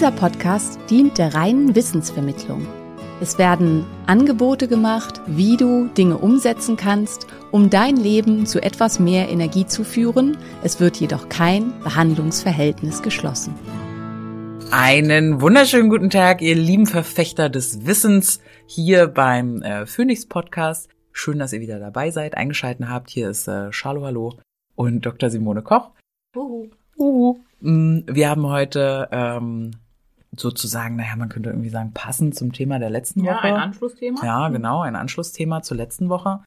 Dieser Podcast dient der reinen Wissensvermittlung. Es werden Angebote gemacht, wie du Dinge umsetzen kannst, um dein Leben zu etwas mehr Energie zu führen. Es wird jedoch kein Behandlungsverhältnis geschlossen. Einen wunderschönen guten Tag, ihr lieben Verfechter des Wissens hier beim äh, Phoenix Podcast. Schön, dass ihr wieder dabei seid, eingeschalten habt. Hier ist äh, Charlo Hallo und Dr. Simone Koch. Uhu. Uhu. Mm, Wir haben heute ähm, sozusagen, naja, man könnte irgendwie sagen, passend zum Thema der letzten Ja, Woche. ein Anschlussthema. Ja, genau, ein Anschlussthema zur letzten Woche.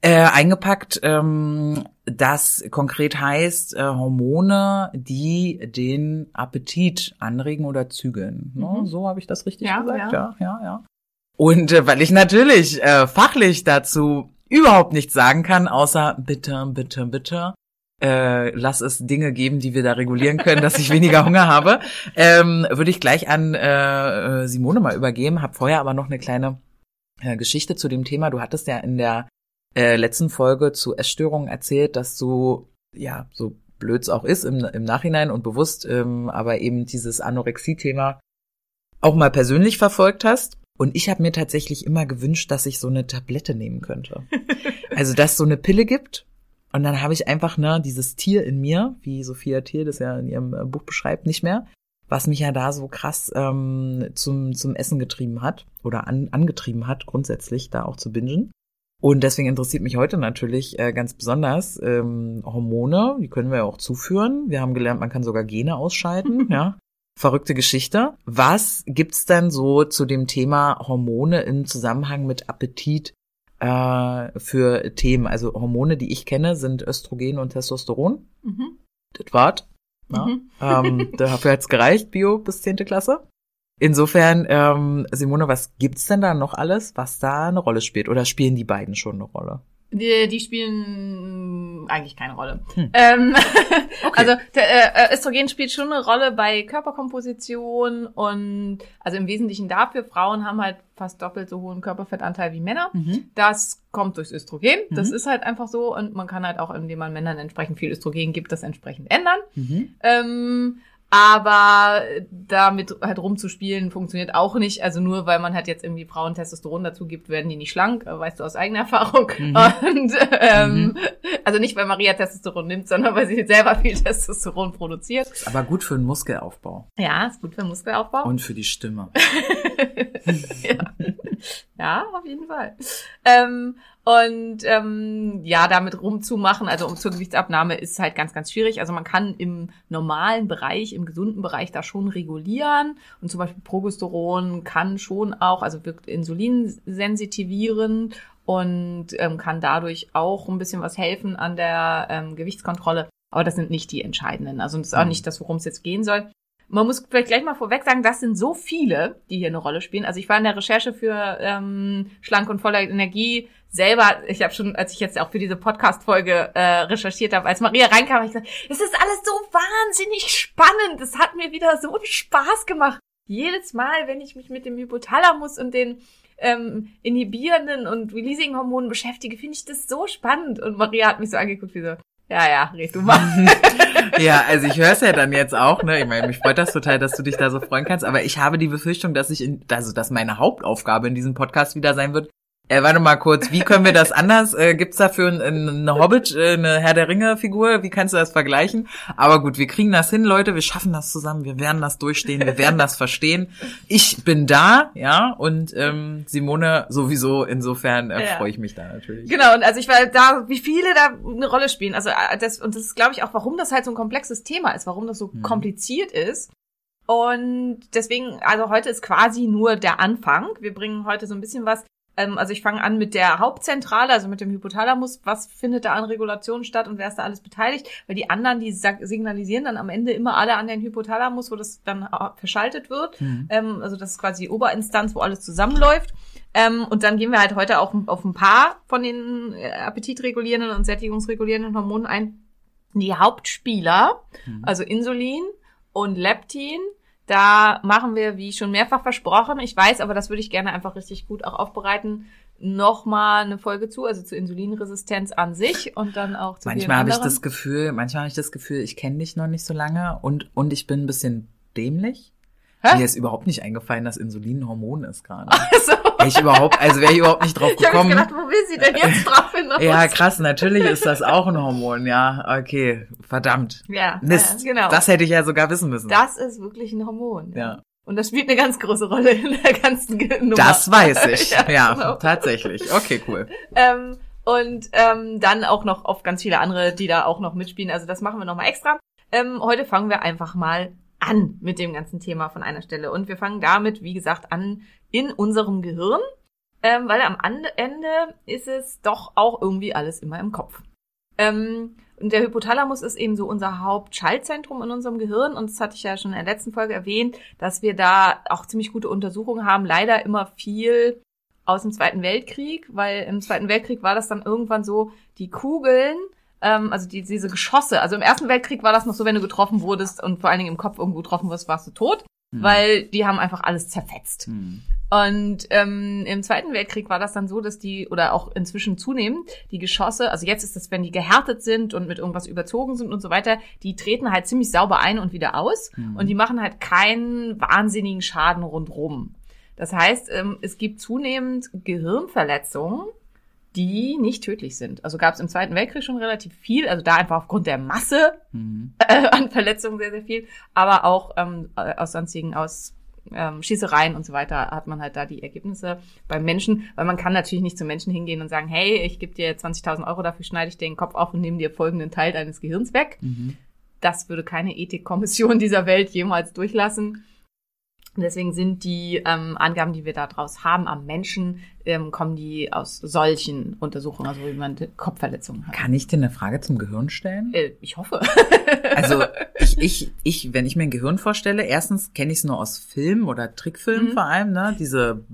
Äh, eingepackt, ähm, das konkret heißt äh, Hormone, die den Appetit anregen oder zügeln. Ne? Mhm. So habe ich das richtig Ja, gesagt? ja. Ja, ja, ja. Und äh, weil ich natürlich äh, fachlich dazu überhaupt nichts sagen kann, außer bitte, bitte, bitte, äh, lass es Dinge geben, die wir da regulieren können, dass ich weniger Hunger habe, ähm, würde ich gleich an äh, Simone mal übergeben. Hab vorher aber noch eine kleine äh, Geschichte zu dem Thema. Du hattest ja in der äh, letzten Folge zu Essstörungen erzählt, dass du, ja, so blöd es auch ist im, im Nachhinein und bewusst, ähm, aber eben dieses Anorexie-Thema auch mal persönlich verfolgt hast. Und ich habe mir tatsächlich immer gewünscht, dass ich so eine Tablette nehmen könnte. Also, dass es so eine Pille gibt. Und dann habe ich einfach ne, dieses Tier in mir, wie Sophia Thiel das ja in ihrem äh, Buch beschreibt, nicht mehr, was mich ja da so krass ähm, zum, zum Essen getrieben hat oder an, angetrieben hat, grundsätzlich da auch zu bingen. Und deswegen interessiert mich heute natürlich äh, ganz besonders ähm, Hormone, die können wir ja auch zuführen. Wir haben gelernt, man kann sogar Gene ausschalten, ja. Verrückte Geschichte. Was gibt's denn so zu dem Thema Hormone im Zusammenhang mit Appetit äh, für Themen? Also Hormone, die ich kenne, sind Östrogen und Testosteron. Mhm. Das war's. Mhm. Ähm, dafür hat's gereicht, Bio bis zehnte Klasse. Insofern, ähm, Simone, was gibt's denn da noch alles, was da eine Rolle spielt? Oder spielen die beiden schon eine Rolle? Die, die spielen eigentlich keine Rolle. Hm. Ähm, Okay. Also der, äh, Östrogen spielt schon eine Rolle bei Körperkomposition und also im Wesentlichen dafür, Frauen haben halt fast doppelt so hohen Körperfettanteil wie Männer. Mhm. Das kommt durchs Östrogen. Das Mhm. ist halt einfach so und man kann halt auch, indem man Männern entsprechend viel Östrogen gibt, das entsprechend ändern. Mhm. Ähm, aber damit halt rumzuspielen funktioniert auch nicht. Also nur weil man halt jetzt irgendwie Frauen Testosteron dazu gibt, werden die nicht schlank, weißt du aus eigener Erfahrung. Mhm. Und ähm, also nicht, weil Maria Testosteron nimmt, sondern weil sie selber viel Testosteron produziert. Ist aber gut für den Muskelaufbau Ja, ist gut für Muskelaufbau. und für die Stimme. ja. ja, auf jeden Fall. Ähm, und ähm, ja, damit rumzumachen, also um zur Gewichtsabnahme, ist halt ganz, ganz schwierig. Also man kann im normalen Bereich, im gesunden Bereich da schon regulieren. Und zum Beispiel Progesteron kann schon auch, also wirkt insulinsensitivierend und ähm, kann dadurch auch ein bisschen was helfen an der ähm, Gewichtskontrolle. Aber das sind nicht die entscheidenden. Also das ist auch Mhm. nicht das, worum es jetzt gehen soll. Man muss vielleicht gleich mal vorweg sagen, das sind so viele, die hier eine Rolle spielen. Also ich war in der Recherche für ähm, Schlank und voller Energie selber, ich habe schon, als ich jetzt auch für diese Podcast-Folge äh, recherchiert habe, als Maria reinkam, habe ich gesagt, es ist alles so wahnsinnig spannend. Es hat mir wieder so Spaß gemacht. Jedes Mal, wenn ich mich mit dem Hypothalamus und den ähm, inhibierenden und Releasing-Hormonen beschäftige, finde ich das so spannend. Und Maria hat mich so angeguckt wie so, ja, ja, red du mal. ja, also ich höre es ja dann jetzt auch, ne? Ich meine, mich freut das total, dass du dich da so freuen kannst, aber ich habe die Befürchtung, dass ich in, also dass meine Hauptaufgabe in diesem Podcast wieder sein wird. Äh, warte mal kurz, wie können wir das anders? Äh, gibt's dafür ein, ein, eine Hobbit, äh, eine Herr der Ringe-Figur? Wie kannst du das vergleichen? Aber gut, wir kriegen das hin, Leute. Wir schaffen das zusammen. Wir werden das durchstehen. Wir werden das verstehen. Ich bin da, ja, und ähm, Simone sowieso. Insofern äh, Ja. freue ich mich da natürlich. Genau, und also ich war da, wie viele da eine Rolle spielen. Also äh, das, und das ist, glaube ich, auch, warum das halt so ein komplexes Thema ist, warum das so Mhm. kompliziert ist. Und deswegen, also heute ist quasi nur der Anfang. Wir bringen heute so ein bisschen was. Ähm, also ich fange an mit der Hauptzentrale, also mit dem Hypothalamus. Was findet da an Regulationen statt und wer ist da alles beteiligt? Weil die anderen, die signalisieren dann am Ende immer alle an den Hypothalamus, wo das dann äh, verschaltet wird. Ähm, also das ist quasi die Oberinstanz, wo alles zusammenläuft. Ähm, und dann gehen wir halt heute auch auf ein paar von den äh, appetitregulierenden und sättigungsregulierenden Hormonen ein. Die Hauptspieler, also Insulin und Leptin, da machen wir, wie schon mehrfach versprochen, ich weiß, aber das würde ich gerne einfach richtig gut auch aufbereiten, nochmal eine Folge zu, also zur Insulinresistenz an sich und dann auch zu Manchmal habe ich das Gefühl, manchmal habe ich das Gefühl, ich kenne dich noch nicht so lange und, und ich bin ein bisschen dämlich. Hä? Mir ist überhaupt nicht eingefallen, dass Insulin ein Hormon ist gerade. so. Wäre ich überhaupt, also wäre ich überhaupt nicht drauf Ich habe gekommen. gedacht, wo will sie denn jetzt drauf hinaus? Ja, krass, natürlich ist das auch ein Hormon, ja. Okay, verdammt. Ja, Mist. ja, genau. Das hätte ich ja sogar wissen müssen. Das ist wirklich ein Hormon. Ja. Und das spielt eine ganz große Rolle in der ganzen Nummer. Das weiß ich. Ja, ja, genau. tatsächlich. Okay, cool. Ähm, und ähm, dann auch noch auf ganz viele andere, die da auch noch mitspielen. Also das machen wir nochmal extra. Ähm, heute fangen wir einfach mal an mit dem ganzen Thema von einer Stelle. Und wir fangen damit, wie gesagt, an in unserem Gehirn. Ähm, weil am Ende ist es doch auch irgendwie alles immer im Kopf. Ähm, und der Hypothalamus ist eben so unser Hauptschaltzentrum in unserem Gehirn. Und das hatte ich ja schon in der letzten Folge erwähnt, dass wir da auch ziemlich gute Untersuchungen haben. Leider immer viel aus dem Zweiten Weltkrieg, weil im Zweiten Weltkrieg war das dann irgendwann so, die Kugeln, ähm, also die, diese Geschosse, also im Ersten Weltkrieg war das noch so, wenn du getroffen wurdest und vor allen Dingen im Kopf irgendwo getroffen wirst, warst du tot, weil die haben einfach alles zerfetzt. Hm. Und ähm, im Zweiten Weltkrieg war das dann so, dass die, oder auch inzwischen zunehmend, die Geschosse, also jetzt ist das, wenn die gehärtet sind und mit irgendwas überzogen sind und so weiter, die treten halt ziemlich sauber ein und wieder aus und die machen halt keinen wahnsinnigen Schaden rundrum. Das heißt, ähm, es gibt zunehmend Gehirnverletzungen, die nicht tödlich sind. Also gab es im Zweiten Weltkrieg schon relativ viel, also da einfach aufgrund der Masse Mhm. äh, an Verletzungen sehr, sehr viel, aber auch ähm, äh, aus sonstigen, aus ähm, Schießereien und so weiter hat man halt da die Ergebnisse beim Menschen, weil man kann natürlich nicht zum Menschen hingehen und sagen, hey, ich gebe dir 20.000 Euro, dafür schneide ich dir den Kopf auf und nehme dir folgenden Teil deines Gehirns weg. Das würde keine Ethikkommission dieser Welt jemals durchlassen. Und Deswegen sind die ähm, Angaben, die wir da draus haben am Menschen, ähm, kommen die aus solchen Untersuchungen, also wie man Kopfverletzungen hat. Kann ich dir eine Frage zum Gehirn stellen? Äh, ich hoffe. Also ich, ich, ich, wenn ich mir ein Gehirn vorstelle, erstens kenne ich es nur aus Filmen oder Trickfilmen Mhm. vor allem, ne? Diese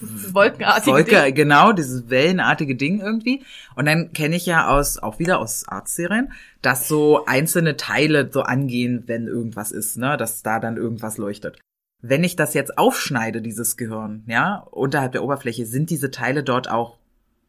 Wolkenartige Wolke, Dinge. genau, dieses wellenartige Ding irgendwie. Und dann kenne ich ja aus, auch wieder aus Arztserien, dass so einzelne Teile so angehen, wenn irgendwas ist, ne? Dass da dann irgendwas leuchtet. Wenn ich das jetzt aufschneide, dieses Gehirn, ja, unterhalb der Oberfläche, sind diese Teile dort auch,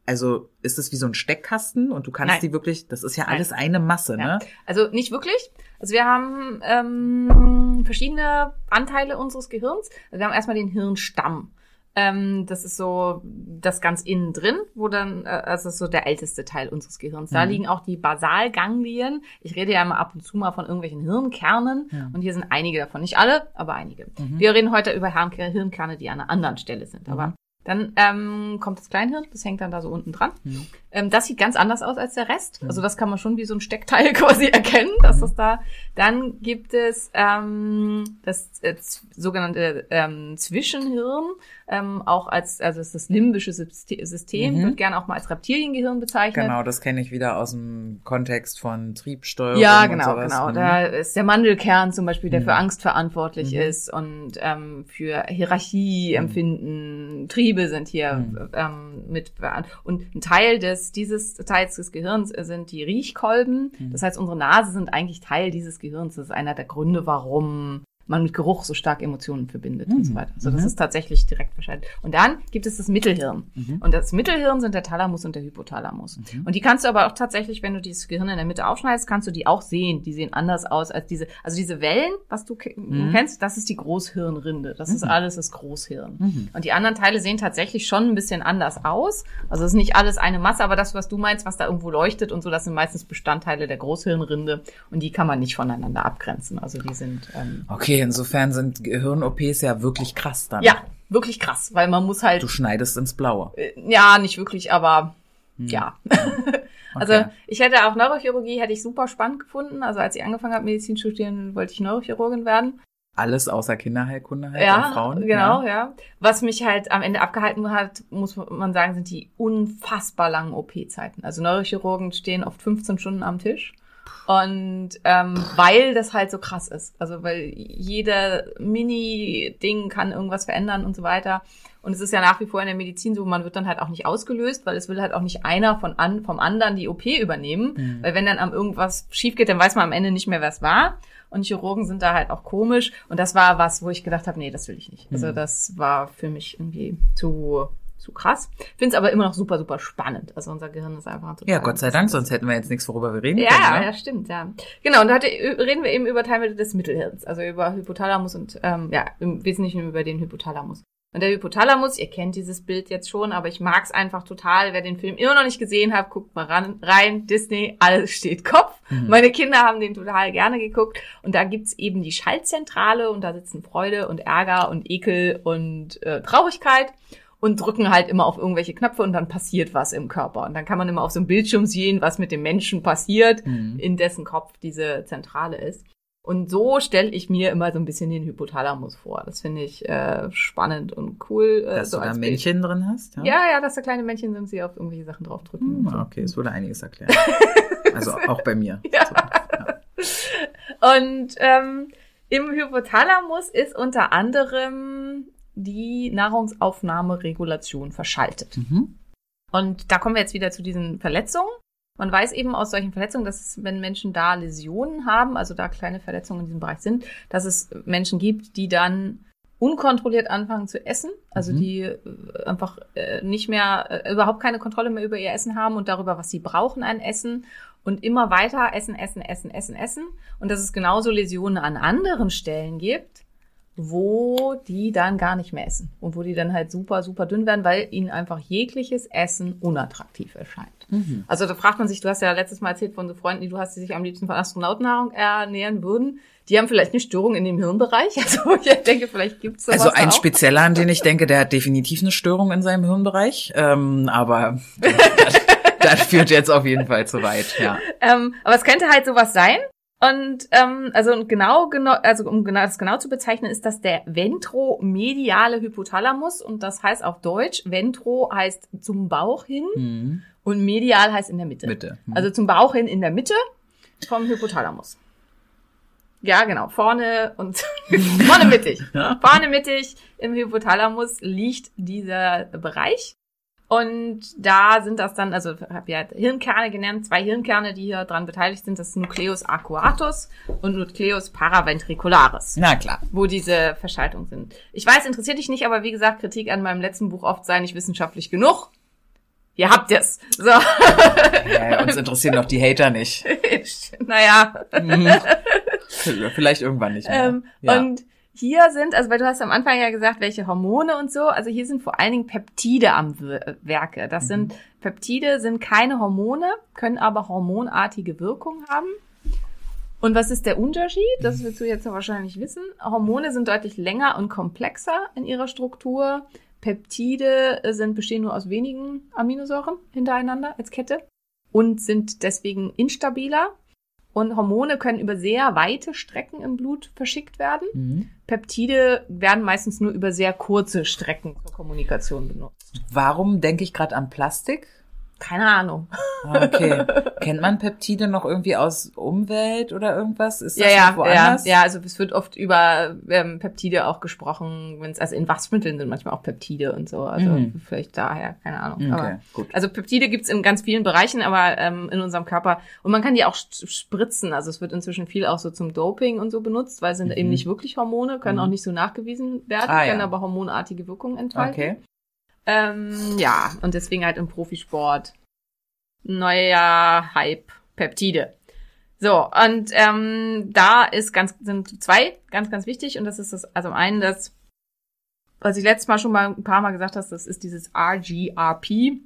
also ist es wie so ein Steckkasten und du kannst Nein. die wirklich, das ist ja Nein. alles eine Masse, Ja. ne? Also nicht wirklich. Also wir haben ähm, verschiedene Anteile unseres Gehirns. Also wir haben erstmal den Hirnstamm. Ähm, das ist so das ganz innen drin, wo dann, äh, also das ist so der älteste Teil unseres Gehirns. Da Mhm. liegen auch die Basalganglien. Ich rede ja immer ab und zu mal von irgendwelchen Hirnkernen. Ja. Und hier sind einige davon. Nicht alle, aber einige. Mhm. Wir reden heute über Hirn- Hirnkerne, die an einer anderen Stelle sind. Aber Mhm. Dann ähm, kommt das Kleinhirn, das hängt dann da so unten dran. Mhm. Ähm, das sieht ganz anders aus als der Rest. Mhm. Also das kann man schon wie so ein Steckteil quasi erkennen, dass das da. Dann gibt es ähm, das äh, sogenannte ähm, Zwischenhirn, ähm, auch als also das das limbische Syste- System, Mhm. wird gerne auch mal als Reptiliengehirn bezeichnet. Genau, das kenne ich wieder aus dem Kontext von Triebsteuerung. Ja, und genau, sowas. genau. Mhm. Da ist der Mandelkern zum Beispiel, der Mhm. für Angst verantwortlich Mhm. ist und ähm, für Hierarchie empfinden. Triebe sind hier Mhm. ähm, mit und ein Teil des dieses Teils des Gehirns sind die Riechkolben. Mhm. Das heißt, unsere Nase sind eigentlich Teil dieses Gehirns. Das ist einer der Gründe, warum man mit Geruch so stark Emotionen verbindet und Mhm. so weiter. Also das Mhm. ist tatsächlich direkt wahrscheinlich. Und dann gibt es das Mittelhirn. Mhm. Und das Mittelhirn sind der Thalamus und der Hypothalamus. Mhm. Und die kannst du aber auch tatsächlich, wenn du dieses Gehirn in der Mitte aufschneidest, kannst du die auch sehen. Die sehen anders aus als diese, also diese Wellen, was du Mhm. kennst, das ist die Großhirnrinde. Das ist Mhm. alles das Großhirn. Und die anderen Teile sehen tatsächlich schon ein bisschen anders aus. Also es ist nicht alles eine Masse, aber das, was du meinst, was da irgendwo leuchtet und so, das sind meistens Bestandteile der Großhirnrinde und die kann man nicht voneinander abgrenzen. Also die sind ähm, Okay, insofern sind Gehirn-OPs ja wirklich krass dann. ja wirklich krass, weil man muss halt Du schneidest ins Blaue. äh, ja nicht wirklich, aber Hm. ja. Also Okay. ich hätte auch Neurochirurgie hätte ich super spannend gefunden. Also als ich angefangen habe, Medizin zu studieren, wollte ich Neurochirurgin werden. alles außer Kinderheilkunde halt ja, und Frauen. genau, Ja. ja. Was mich halt am Ende abgehalten hat, muss man sagen, sind die unfassbar langen OP-Zeiten. Also Neurochirurgen stehen oft 15 Stunden am Tisch. Und ähm, weil das halt so krass ist. Also weil jeder Mini-Ding kann irgendwas verändern und so weiter. Und es ist ja nach wie vor in der Medizin so, man wird dann halt auch nicht ausgelöst, weil es will halt auch nicht einer von an, vom anderen die OP übernehmen. Mhm. Weil wenn dann am irgendwas schief geht, dann weiß man am Ende nicht mehr, wer es war. Und Chirurgen sind da halt auch komisch. Und das war was, wo ich gedacht habe, nee, das will ich nicht. Also Mhm. das war für mich irgendwie zu, zu krass. Finde es aber immer noch super, super spannend. Also unser Gehirn ist einfach total Ja, Gott sei Dank, sonst hätten wir jetzt nichts, worüber wir reden ja, können. Ne? ja, stimmt, ja. Genau, und da hatte, reden wir eben über Teilmittel des Mittelhirns, also über Hypothalamus und ähm, ja, im Wesentlichen über den Hypothalamus. Und der Hypothalamus, ihr kennt dieses Bild jetzt schon, aber ich mag's einfach total. Wer den Film immer noch nicht gesehen hat, guckt mal ran, rein. Disney, alles steht Kopf. Mhm. Meine Kinder haben den total gerne geguckt. Und da gibt's eben die Schaltzentrale und da sitzen Freude und Ärger und Ekel und äh, Traurigkeit und drücken halt immer auf irgendwelche Knöpfe und dann passiert was im Körper. Und dann kann man immer auf so einem Bildschirm sehen, was mit dem Menschen passiert, Mhm. in dessen Kopf diese Zentrale ist. Und so stelle ich mir immer so ein bisschen den Hypothalamus vor. Das finde ich äh, spannend und cool. Äh, Dass so du da als Bild. Männchen drin hast? Ja, ja, dass da kleine Männchen sind, sie auf irgendwelche Sachen draufdrücken. Hm, und so. okay, es würde einiges erklären. also auch bei mir. Ja. So, ja. Und ähm, im Hypothalamus ist unter anderem die Nahrungsaufnahmeregulation verschaltet. Mhm. Und da kommen wir jetzt wieder zu diesen Verletzungen. Man weiß eben aus solchen Verletzungen, dass es, wenn Menschen da Läsionen haben, also da kleine Verletzungen in diesem Bereich sind, dass es Menschen gibt, die dann unkontrolliert anfangen zu essen, also Mhm. die äh, einfach äh, nicht mehr, äh, überhaupt keine Kontrolle mehr über ihr Essen haben und darüber, was sie brauchen an Essen und immer weiter essen, essen, essen, essen, essen. Und dass es genauso Läsionen an anderen Stellen gibt, wo die dann gar nicht mehr essen und wo die dann halt super, super dünn werden, weil ihnen einfach jegliches Essen unattraktiv erscheint. Mhm. Also da fragt man sich, du hast ja letztes Mal erzählt von so Freunden, die du hast, die sich am liebsten von Astronautennahrung ernähren würden. Die haben vielleicht eine Störung in dem Hirnbereich. Also ich denke, vielleicht gibt's sowas Also ein. Spezieller, an den ich denke, der hat definitiv eine Störung in seinem Hirnbereich. Ähm, aber das, das führt jetzt auf jeden Fall zu weit, ja. Ähm, aber es könnte halt sowas sein. Und ähm, also genau, genau, also um genau das genau zu bezeichnen, ist das der ventromediale Hypothalamus und das heißt auf Deutsch, ventro heißt zum Bauch hin Mhm. und medial heißt in der Mitte. Bitte. Mhm. Also zum Bauch hin in der Mitte vom Hypothalamus. Ja, genau. Vorne und vorne mittig. Ja. Vorne mittig im Hypothalamus liegt dieser Bereich. Und da sind das dann, also ich habe ja Hirnkerne genannt, zwei Hirnkerne, die hier dran beteiligt sind, das ist Nucleus arcuatus und Nucleus paraventricularis, Na klar. wo diese Verschaltungen sind. Ich weiß, interessiert dich nicht, aber wie gesagt, Kritik an meinem letzten Buch oft sei nicht wissenschaftlich genug. Ihr habt es. So. Ja, uns interessieren doch die Hater nicht. naja. Mhm. Vielleicht irgendwann nicht mehr. Ähm, ja. Und hier sind, also weil du hast am Anfang ja gesagt, welche Hormone und so, also hier sind vor allen Dingen Peptide am Wir- Werke. Das Mhm. sind, Peptide sind keine Hormone, können aber hormonartige Wirkung haben. Und was ist der Unterschied? Das wirst du jetzt ja wahrscheinlich wissen. Hormone sind deutlich länger und komplexer in ihrer Struktur. Peptide äh, sind, bestehen nur aus wenigen Aminosäuren hintereinander als Kette und sind deswegen instabiler. Und Hormone können über sehr weite Strecken im Blut verschickt werden. Mhm. Peptide werden meistens nur über sehr kurze Strecken zur Kommunikation benutzt. Warum denke ich gerade an Plastik? Keine Ahnung. Ah, okay. Kennt man Peptide noch irgendwie aus Umwelt oder irgendwas? Ist das Ja, ja, woanders? ja, ja, also es wird oft über ähm, Peptide auch gesprochen, wenn es also in Waschmitteln sind manchmal auch Peptide und so, also Mhm. vielleicht daher, keine Ahnung. Okay, Aber, gut. also Peptide gibt's in ganz vielen Bereichen, aber ähm, in unserem Körper und man kann die auch spritzen, also es wird inzwischen viel auch so zum Doping und so benutzt, weil es sind Mhm. eben nicht wirklich Hormone, können Mhm. auch nicht so nachgewiesen werden, Ah, ja. können aber hormonartige Wirkungen entfalten. Okay. Ähm, ja, und deswegen halt im Profisport neuer Hype Peptide. So, und ähm, da ist ganz, sind zwei ganz, ganz wichtig, und das ist das, also einen, das, was ich letztes Mal schon mal ein paar Mal gesagt habe, das ist dieses RGRP.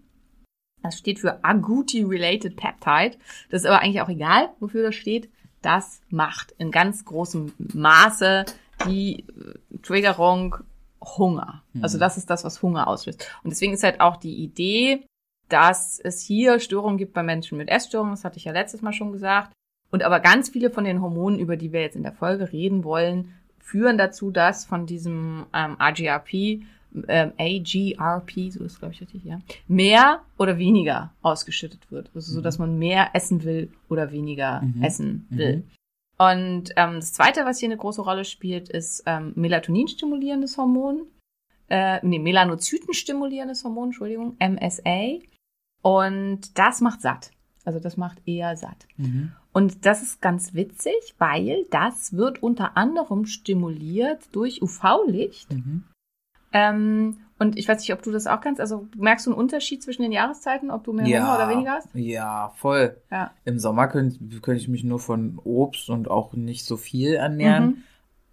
Das steht für Agouti-Related Peptide. Das ist aber eigentlich auch egal, wofür das steht. Das macht in ganz großem Maße die äh, Triggerung Hunger. Also das ist das, was Hunger auslöst. Und deswegen ist halt auch die Idee, dass es hier Störungen gibt bei Menschen mit Essstörungen. Das hatte ich ja letztes Mal schon gesagt. Und aber ganz viele von den Hormonen, über die wir jetzt in der Folge reden wollen, führen dazu, dass von diesem ähm, RGRP, ähm, AGRP, so ist glaube ich richtig, ja, mehr oder weniger ausgeschüttet wird. Also so, dass man mehr essen will oder weniger Mhm. essen will. Und ähm, das Zweite, was hier eine große Rolle spielt, ist ähm, Melatonin-stimulierendes Hormon. Äh, nee, Melanozyten-stimulierendes Hormon, Entschuldigung, MSA. Und das macht satt. Also das macht eher satt. Mhm. Und das ist ganz witzig, weil das wird unter anderem stimuliert durch UV-Licht. Mhm. Ähm, und ich weiß nicht, ob du das auch kannst. Also merkst du einen Unterschied zwischen den Jahreszeiten, ob du mehr Hunger oder weniger hast? Ja, voll. Ja. Im Sommer könnte könnte ich mich nur von Obst und auch nicht so viel ernähren. Mhm.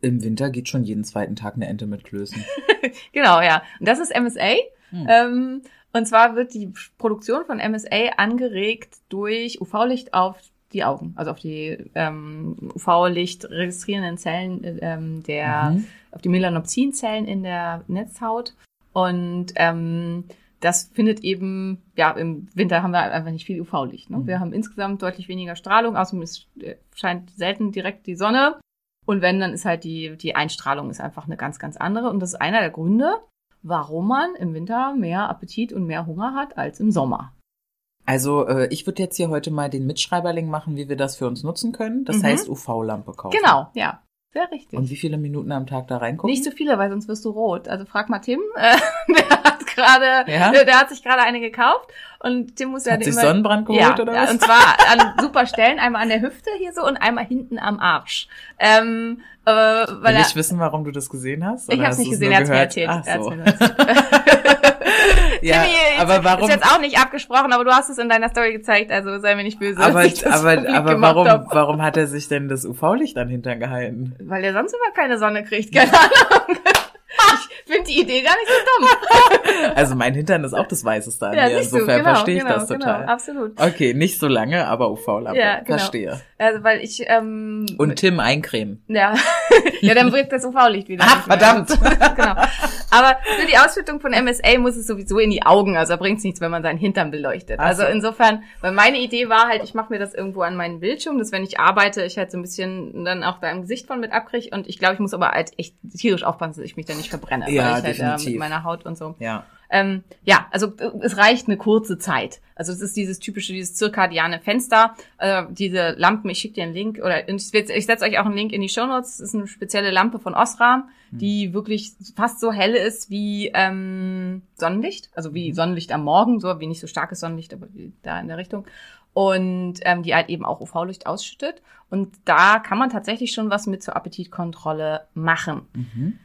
Im Winter geht schon jeden zweiten Tag eine Ente mit Klößen. Genau, ja. Und das ist MSA. Hm. Ähm, und zwar wird die Produktion von MSA angeregt durch UV-Licht auf die Augen, also auf die ähm, UV-Licht registrierenden Zellen äh, ähm, der, Mhm. auf die Melanopsin-Zellen in der Netzhaut. Und ähm, das findet eben, ja, im Winter haben wir einfach nicht viel UV-Licht. Ne? Mhm. Wir haben insgesamt deutlich weniger Strahlung, außerdem es äh, scheint selten direkt die Sonne. Und wenn, dann ist halt die, die Einstrahlung ist einfach eine ganz, ganz andere. Und das ist einer der Gründe, warum man im Winter mehr Appetit und mehr Hunger hat als im Sommer. Also äh, ich würde jetzt hier heute mal den Mitschreiberling machen, wie wir das für uns nutzen können. Das Mhm. heißt UV-Lampe kaufen. Genau, ja. Sehr richtig. Und wie viele Minuten am Tag da reingucken? Nicht so viele, weil sonst wirst du rot. Also frag mal Tim. Äh, der hat gerade, Ja? der, der hat sich gerade eine gekauft und Tim muss ja Hat sich immer, Sonnenbrand geholt ja, oder ja, was? und zwar an super Stellen, einmal an der Hüfte hier so und einmal hinten am Arsch. Ähm, äh, weil Will er, ich wissen, warum du das gesehen hast? ich habe nicht gesehen, er hat's mir erzählt. Ach so. ja, Timmy, aber warum? Ist jetzt auch nicht abgesprochen, aber du hast es in deiner Story gezeigt, also sei mir nicht böse. aber aber, aber warum, hab. warum hat er sich denn das UV-Licht an Hintern gehalten? Weil er sonst immer keine Sonne kriegt, keine Ahnung. Ich finde die Idee gar nicht so dumm. Also mein Hintern ist auch das Weißeste an Ja, mir. Insofern genau, verstehe ich genau, das total. Genau, absolut. Okay, nicht so lange, aber UV-Lampe. Ja, genau. Verstehe. Also, weil ich, ähm, Und Tim eincremen. ja, ja, dann wirkt das UV-Licht wieder. Ach, mehr. verdammt. genau. Aber für die Ausschüttung von MSA muss es sowieso in die Augen, also da bringt's nichts, wenn man seinen Hintern beleuchtet. Also so. insofern, weil meine Idee war halt, ich mache mir das irgendwo an meinen Bildschirm, dass wenn ich arbeite, ich halt so ein bisschen dann auch da im Gesicht von mit abkriege und ich glaube, ich muss aber halt echt tierisch aufpassen, dass ich mich da nicht verbrenne, Ja, weil ich halt definitiv. mit meiner Haut und so. Ja. Ähm, ja, also äh, es reicht eine kurze Zeit. Also es ist dieses typische, dieses zirkadiane Fenster, äh, diese Lampen, ich schicke dir einen Link oder ich, ich setze euch auch einen Link in die Show Notes. Das ist eine spezielle Lampe von Osram, die wirklich fast so hell ist wie ähm, Sonnenlicht, also wie Sonnenlicht am Morgen, so wie nicht so starkes Sonnenlicht, aber wie da in der Richtung. Und ähm, die halt eben auch UV-Licht ausschüttet. Und da kann man tatsächlich schon was mit zur Appetitkontrolle machen. Mhm.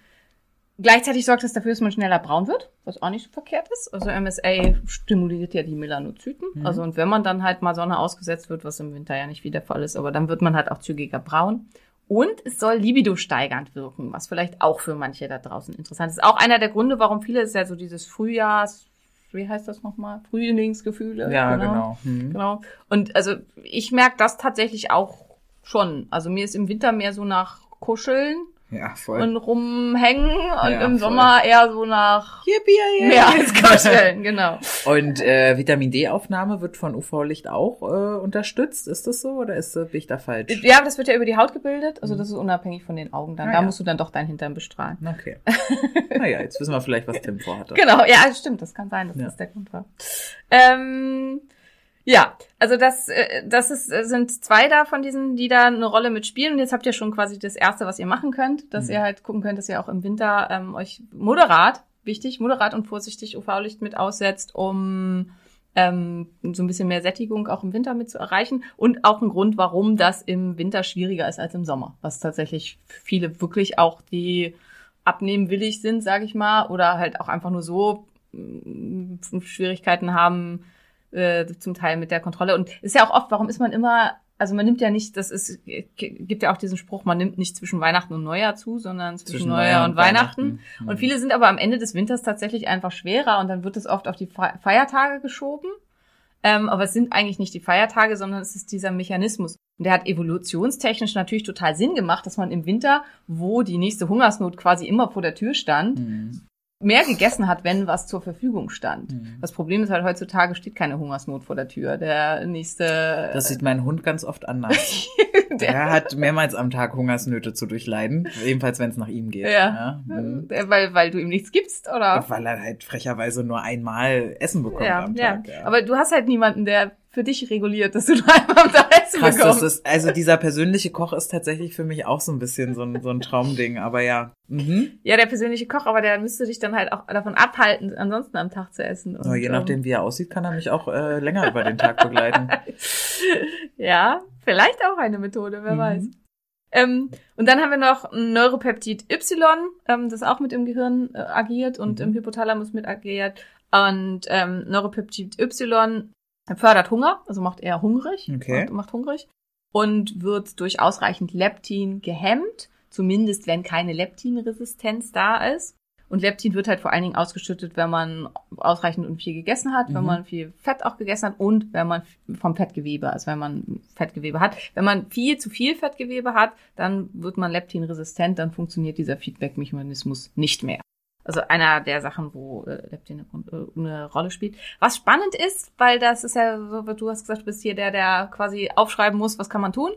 Gleichzeitig sorgt es dafür, dass man schneller braun wird, was auch nicht so verkehrt ist. Also MSA stimuliert ja die Melanozyten. Mhm. Also und wenn man dann halt mal Sonne ausgesetzt wird, was im Winter ja nicht wieder Fall ist, aber dann wird man halt auch zügiger braun. Und es soll libido steigernd wirken, was vielleicht auch für manche da draußen interessant ist. Auch einer der Gründe, warum viele ist ja so dieses Frühjahrs, wie heißt das nochmal? Frühlingsgefühle. Ja, genau. Mhm. Genau. Und also ich merke das tatsächlich auch schon. Also mir ist im Winter mehr so nach Kuscheln Ja, voll. und rumhängen und Ja, im voll. Sommer eher so nach Yippie, yippie. mehr als kuscheln, genau. Und äh, Vitamin D-Aufnahme wird von UV-Licht auch äh, unterstützt. Ist das so oder ist, äh, bin ich da falsch? Ja, das wird ja über die Haut gebildet, also das ist unabhängig von den Augen dann. Ah, da ja. musst du dann doch deinen Hintern bestrahlen. Okay. naja, jetzt wissen wir vielleicht, was Tim vorhatte. Genau, ja, stimmt, das kann sein, dass Ja. das der Grund war. Ähm, ja, also das, äh, das ist, äh, sind zwei da von diesen, die da eine Rolle mitspielen. Und jetzt habt ihr schon quasi das Erste, was ihr machen könnt, dass Mhm. ihr halt gucken könnt, dass ihr auch im Winter ähm, euch moderat, wichtig, moderat und vorsichtig UV-Licht mit aussetzt, um ähm, so ein bisschen mehr Sättigung auch im Winter mit zu erreichen. Und auch ein Grund, warum das im Winter schwieriger ist als im Sommer. Was tatsächlich viele wirklich auch die abnehmen willig sind, sage ich mal, oder halt auch einfach nur so mh, Schwierigkeiten haben, äh, zum Teil mit der Kontrolle. Und ist ja auch oft, warum ist man immer, also man nimmt ja nicht, das ist, gibt ja auch diesen Spruch, man nimmt nicht zwischen Weihnachten und Neujahr zu, sondern zwischen, Neujahr und Weihnachten. Mhm. Und viele sind aber am Ende des Winters tatsächlich einfach schwerer und dann wird es oft auf die Fe- Feiertage geschoben. Ähm, aber es sind eigentlich nicht die Feiertage, sondern es ist dieser Mechanismus. Und der hat evolutionstechnisch natürlich total Sinn gemacht, dass man im Winter, wo die nächste Hungersnot quasi immer vor der Tür stand, Mhm. Mehr gegessen hat, wenn was zur Verfügung stand. Mhm. Das Problem ist halt, heutzutage steht keine Hungersnot vor der Tür. Der nächste. Das sieht mein Hund ganz oft anders. Der hat mehrmals am Tag Hungersnöte zu durchleiden, ebenfalls wenn es nach ihm geht. Ja. Mhm. Äh, weil, weil du ihm nichts gibst, oder? Weil er halt frecherweise nur einmal Essen bekommt Ja, am ja. Tag. Ja. Aber du hast halt niemanden, der für dich reguliert, dass du einmal am Tag Essen Krass, das bekommst. ist, also dieser persönliche Koch ist tatsächlich für mich auch so ein bisschen so ein, so ein Traumding, aber ja. Mhm. Ja, der persönliche Koch, aber der müsste dich dann halt auch davon abhalten, ansonsten am Tag zu essen. Und, Aber je ähm, nachdem, wie er aussieht, kann er mich auch äh, länger über den Tag begleiten. Ja, vielleicht auch eine Methode, wer Mhm. weiß. Ähm, und dann haben wir noch Neuropeptid Y, ähm, das auch mit im Gehirn äh, agiert und Mhm. im Hypothalamus mit agiert. Und ähm, Neuropeptid Y fördert Hunger, also macht eher hungrig, Okay. macht, macht hungrig und wird durch ausreichend Leptin gehemmt, zumindest wenn keine Leptinresistenz da ist. Und Leptin wird halt vor allen Dingen ausgeschüttet, wenn man ausreichend und viel gegessen hat, wenn Mhm. man viel Fett auch gegessen hat und wenn man vom Fettgewebe, also wenn man Fettgewebe hat. Wenn man viel zu viel Fettgewebe hat, dann wird man leptinresistent, dann funktioniert dieser Feedback-Mechanismus nicht mehr. Also einer der Sachen, wo äh, Leptin eine, äh, eine Rolle spielt. Was spannend ist, weil das ist ja so, wie du hast gesagt, du bist hier der, der quasi aufschreiben muss, was kann man tun.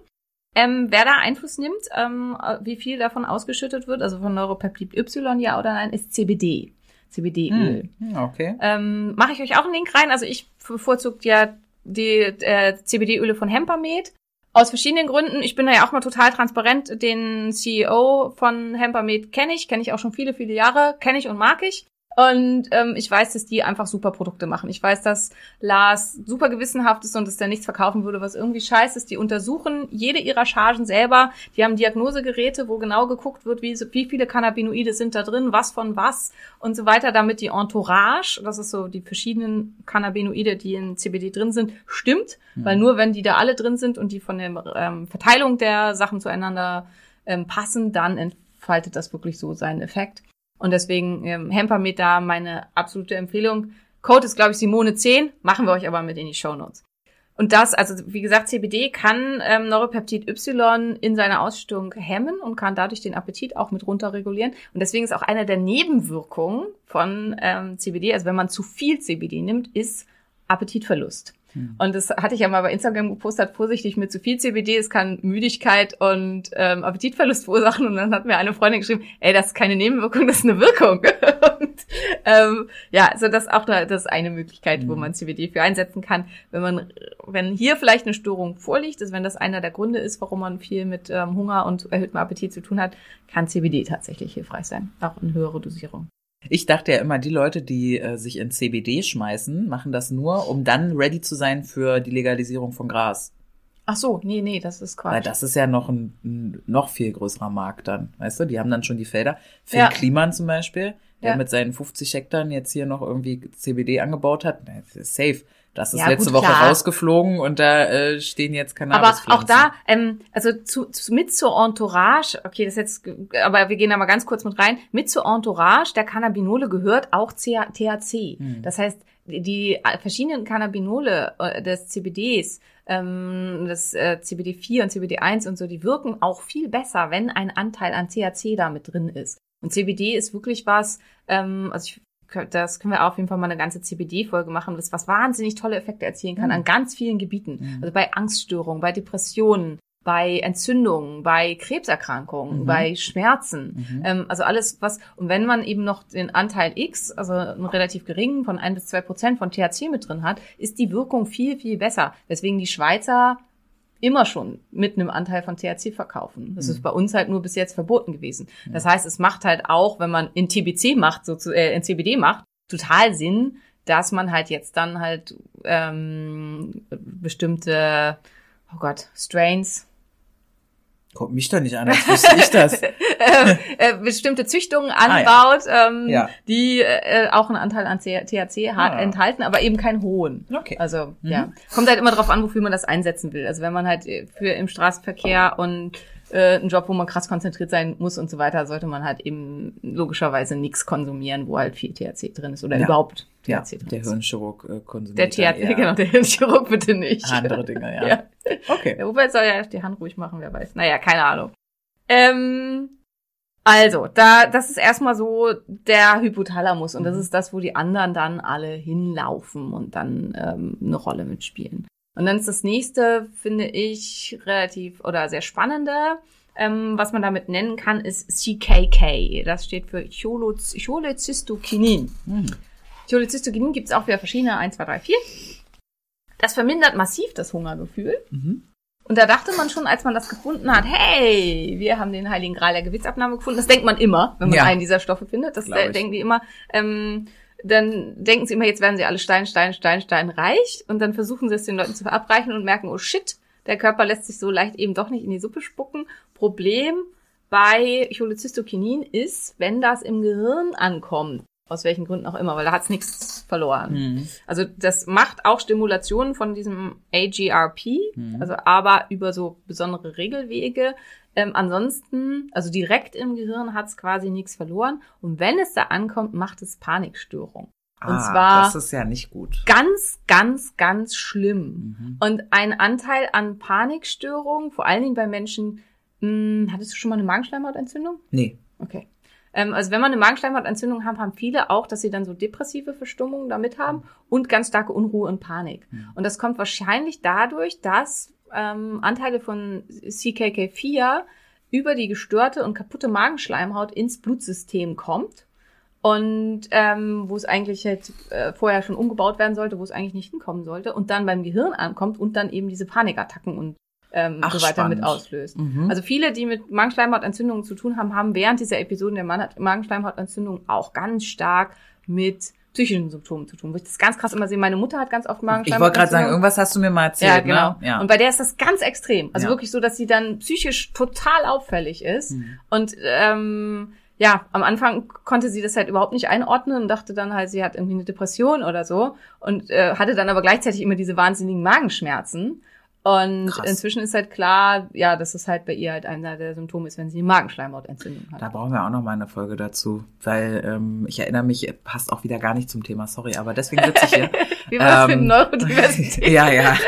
Ähm, wer da Einfluss nimmt, ähm, wie viel davon ausgeschüttet wird, also von Neuropeptid Y, ja oder nein, ist CBD. CBD-Öl. Hm, Okay. Ähm, Mache ich euch auch einen Link rein. Also ich bevorzugt ja die äh, CBD-Öle von Hempermed. Aus verschiedenen Gründen. Ich bin da ja auch mal total transparent. Den CEO von Hempermed kenne ich, kenne ich auch schon viele, viele Jahre, kenne ich und mag ich. Und ähm, ich weiß, dass die einfach super Produkte machen. Ich weiß, dass Lars super gewissenhaft ist und dass der nichts verkaufen würde, was irgendwie scheiße ist. Die untersuchen jede ihrer Chargen selber. Die haben Diagnosegeräte, wo genau geguckt wird, wie, wie viele Cannabinoide sind da drin, was von was und so weiter, damit die Entourage, das ist so die verschiedenen Cannabinoide, die in CBD drin sind, stimmt. Weil nur wenn die da alle drin sind und die von der ähm, Verteilung der Sachen zueinander ähm, passen, dann entfaltet das wirklich so seinen Effekt. Und deswegen ähm, Hempermed da meine absolute Empfehlung. Code ist, glaube ich, Simone 10, machen wir euch aber mit in die Show Notes. Und das, also wie gesagt, CBD kann ähm, Neuropeptid Y in seiner Ausschüttung hemmen und kann dadurch den Appetit auch mit runterregulieren. Und deswegen ist auch eine der Nebenwirkungen von ähm, CBD, also wenn man zu viel CBD nimmt, ist Appetitverlust. Und das hatte ich ja mal bei Instagram gepostet, vorsichtig mit zu viel CBD, es kann Müdigkeit und ähm, Appetitverlust verursachen. Und dann hat mir eine Freundin geschrieben, ey, das ist keine Nebenwirkung, das ist eine Wirkung. und ähm, ja, also das ist auch eine, das ist eine Möglichkeit, wo Mhm. man CBD für einsetzen kann. Wenn man, wenn hier vielleicht eine Störung vorliegt, also wenn das einer der Gründe ist, warum man viel mit ähm, Hunger und erhöhtem Appetit zu tun hat, kann CBD tatsächlich hilfreich sein, auch in höhere Dosierung. Ich dachte ja immer, die Leute, die äh, sich in CBD schmeißen, machen das nur, um dann ready zu sein für die Legalisierung von Gras. Ach so, nee, nee, das ist Quatsch. Weil das ist ja noch ein, ein noch viel größerer Markt dann, weißt du? Die haben dann schon die Felder. Phil Ja. Kliman zum Beispiel, der Ja. mit seinen 50 Hektar jetzt hier noch irgendwie CBD angebaut hat, safe. Das ist Ja, letzte gut, Woche klar. rausgeflogen und da äh, stehen jetzt Aber Cannabis. auch da, ähm, also zu, zu, mit zur Entourage, okay, das ist jetzt, aber wir gehen da mal ganz kurz mit rein, mit zur Entourage der Cannabinole gehört auch CH THC. Hm. Das heißt, die, die verschiedenen Cannabinole äh, des CBDs, ähm, das äh, CBD4 und CBD1 und so, die wirken auch viel besser, wenn ein Anteil an THC da mit drin ist. Und CBD ist wirklich was, ähm, also ich das können wir auf jeden Fall mal eine ganze CBD-Folge machen, das was wahnsinnig tolle Effekte erzielen kann Mhm. an ganz vielen Gebieten. Mhm. Also bei Angststörungen, bei Depressionen, bei Entzündungen, bei Krebserkrankungen, Mhm. bei Schmerzen. Mhm. Ähm, also alles, was, und wenn man eben noch den Anteil X, also einen relativ geringen von ein bis zwei Prozent von THC mit drin hat, ist die Wirkung viel, viel besser. Weswegen die Schweizer immer schon mit einem Anteil von THC verkaufen. Das ist bei uns halt nur bis jetzt verboten gewesen. Das heißt, es macht halt auch, wenn man in TBC macht, so zu, äh, in CBD macht, total Sinn, dass man halt jetzt dann halt ähm, bestimmte, oh Gott, Strains, Guck mich doch nicht an, als wüsste ich das. äh, äh, bestimmte Züchtungen Ah, ja. anbaut, ähm, Ja. die äh, auch einen Anteil an THC hat, Ah. enthalten, aber eben keinen hohen. Okay. Also Mhm. ja, kommt halt immer drauf an, wofür man das einsetzen will. Also wenn man halt äh, für im Straßenverkehr und äh, einen Job, wo man krass konzentriert sein muss und so weiter, sollte man halt eben logischerweise nichts konsumieren, wo halt viel THC drin ist oder Ja. überhaupt Ja, der. Hirnchirurg äh, konsumiert Der eher genau, der Hirnchirurg bitte nicht. andere Dinge, ja. Ja. Okay. Ja, wobei soll ja die Hand ruhig machen, wer weiß. Naja, keine Ahnung. Ähm, also, da, das ist erstmal so der Hypothalamus und das Mhm. ist das, wo die anderen dann alle hinlaufen und dann ähm, eine Rolle mitspielen. Und dann ist das nächste, finde ich, relativ oder sehr spannende, ähm, was man damit nennen kann, ist CKK. Das steht für Choloz- Cholecystokinin. Cholecystokinin gibt es auch wieder verschiedene, 1, 2, 3, 4. Das vermindert massiv das Hungergefühl. Mhm. Und da dachte man schon, als man das gefunden hat, hey, wir haben den heiligen Gral der Gewichtsabnahme gefunden. Das denkt man immer, wenn man Ja. einen dieser Stoffe findet. Das äh, denken die immer. Ähm, dann denken sie immer, jetzt werden sie alle Stein, Stein, Stein, Stein reich. Und dann versuchen sie es den Leuten zu verabreichen und merken, oh shit, der Körper lässt sich so leicht eben doch nicht in die Suppe spucken. Problem bei Cholecystokinin ist, wenn das im Gehirn ankommt, aus welchen Gründen auch immer, weil da hat's nichts verloren. Mhm. Also das macht auch Stimulationen von diesem AGRP, Mhm. also aber über so besondere Regelwege. Ähm, ansonsten, also direkt im Gehirn hat's quasi nichts verloren. Und wenn es da ankommt, macht es Panikstörung. Und ah, zwar das ist ja nicht gut. ganz, ganz, ganz schlimm. Mhm. Und ein Anteil an Panikstörung, vor allen Dingen bei Menschen, mh, hattest du schon mal eine Magenschleimhautentzündung? Nee. Okay. Ähm, also wenn man eine Magenschleimhautentzündung haben, haben viele auch, dass sie dann so depressive Verstimmungen damit haben und ganz starke Unruhe und Panik. Mhm. Und das kommt wahrscheinlich dadurch, dass ähm, Anteile von CKK4 über die gestörte und kaputte Magenschleimhaut ins Blutsystem kommt. Und ähm, wo es eigentlich halt äh, vorher schon umgebaut werden sollte, wo es eigentlich nicht hinkommen sollte, und dann beim Gehirn ankommt und dann eben diese Panikattacken und ähm, Ach, so weiter spannend. mit auslöst. Mhm. Also viele, die mit Magenschleimhautentzündungen zu tun haben, haben während dieser Episoden der Magenschleimhautentzündung auch ganz stark mit psychischen Symptomen zu tun. Wo ich das ganz krass immer sehe. Meine Mutter hat ganz oft ich wollte gerade sagen, Magenschleimhautentzündung. irgendwas hast du mir mal erzählt, ja, genau. ne? Ja. Und bei der ist das ganz extrem. Also Ja. wirklich so, dass sie dann psychisch total auffällig ist. Mhm. Und ähm, ja, am Anfang konnte sie das halt überhaupt nicht einordnen und dachte dann halt, sie hat irgendwie eine Depression oder so und äh, hatte dann aber gleichzeitig immer diese wahnsinnigen Magenschmerzen. Und Krass. inzwischen ist halt klar, ja, dass es halt bei ihr halt einer der Symptome ist, wenn sie eine Magenschleimhautentzündung hat. Da brauchen wir auch noch mal eine Folge dazu, weil ähm, ich erinnere mich, passt auch wieder gar nicht zum Thema, sorry, aber deswegen sitze ich hier. Wie war das mit Ähm, Neurodiversität? ja, ja.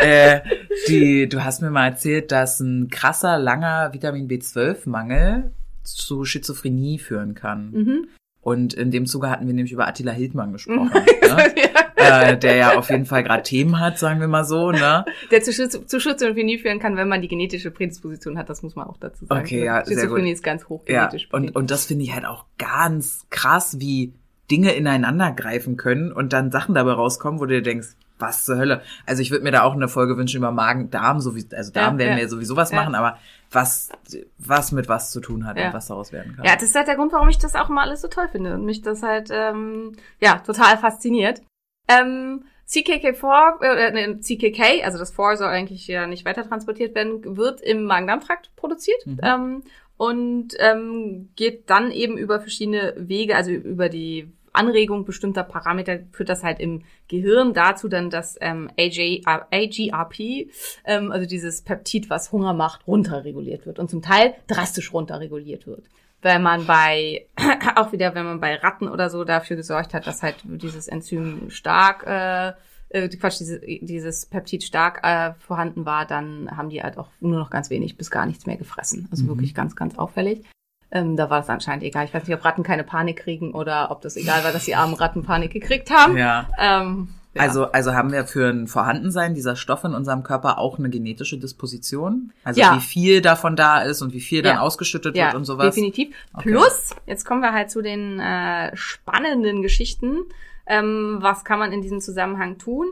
Äh, die, du hast mir mal erzählt, dass ein krasser, langer Vitamin B12-Mangel zu Schizophrenie führen kann. Mhm. Und in dem Zuge hatten wir nämlich über Attila Hildmann gesprochen, ne? ja. äh, der ja auf jeden Fall gerade Themen hat, sagen wir mal so, ne? Der zu, Schiz zu Schizophrenie führen kann, wenn man die genetische Prädisposition hat, das muss man auch dazu sagen. Okay, ja, sehr Schizophrenie ist ganz hoch Ja, genetisch und, bedingt. und das finde ich halt auch ganz krass, wie Dinge ineinander greifen können und dann Sachen dabei rauskommen, wo du dir denkst, was zur Hölle. Also ich würde mir da auch eine Folge wünschen über Magen, Darm, so wie, also Darm Ja, werden ja. wir ja sowieso was Ja. machen, aber was, was mit was zu tun hat Ja. und was daraus werden kann. Ja, das ist halt der Grund, warum ich das auch immer alles so toll finde und mich das halt, ähm, ja, total fasziniert. Ähm, CKK4, äh, nee, CKK, also das 4 soll eigentlich ja nicht weiter transportiert werden, wird im Magen-Darm-Trakt produziert. Mhm. Ähm, und ähm, geht dann eben über verschiedene Wege, also über die Anregung bestimmter Parameter, führt das halt im Gehirn dazu dann, dass ähm, AJ, AGRP, ähm, also dieses Peptid, was Hunger macht, runterreguliert wird und zum Teil drastisch runterreguliert wird. Wenn man bei, auch wieder, wenn man bei Ratten oder so dafür gesorgt hat, dass halt dieses Enzym stark, äh, äh, Quatsch, diese, dieses Peptid stark äh, vorhanden war, dann haben die halt auch nur noch ganz wenig bis gar nichts mehr gefressen. Also Mhm. wirklich ganz, ganz auffällig. Ähm, da war es anscheinend egal. Ich weiß nicht, ob Ratten keine Panik kriegen oder ob das egal war, dass die armen Ratten Panik gekriegt haben. Ja. Ähm, ja. Also, also haben wir für ein Vorhandensein dieser Stoffe in unserem Körper auch eine genetische Disposition? Also Ja. wie viel davon da ist und wie viel dann Ja. ausgeschüttet wird und sowas? definitiv. Okay. Plus, jetzt kommen wir halt zu den äh, spannenden Geschichten. Ähm, was kann man in diesem Zusammenhang tun?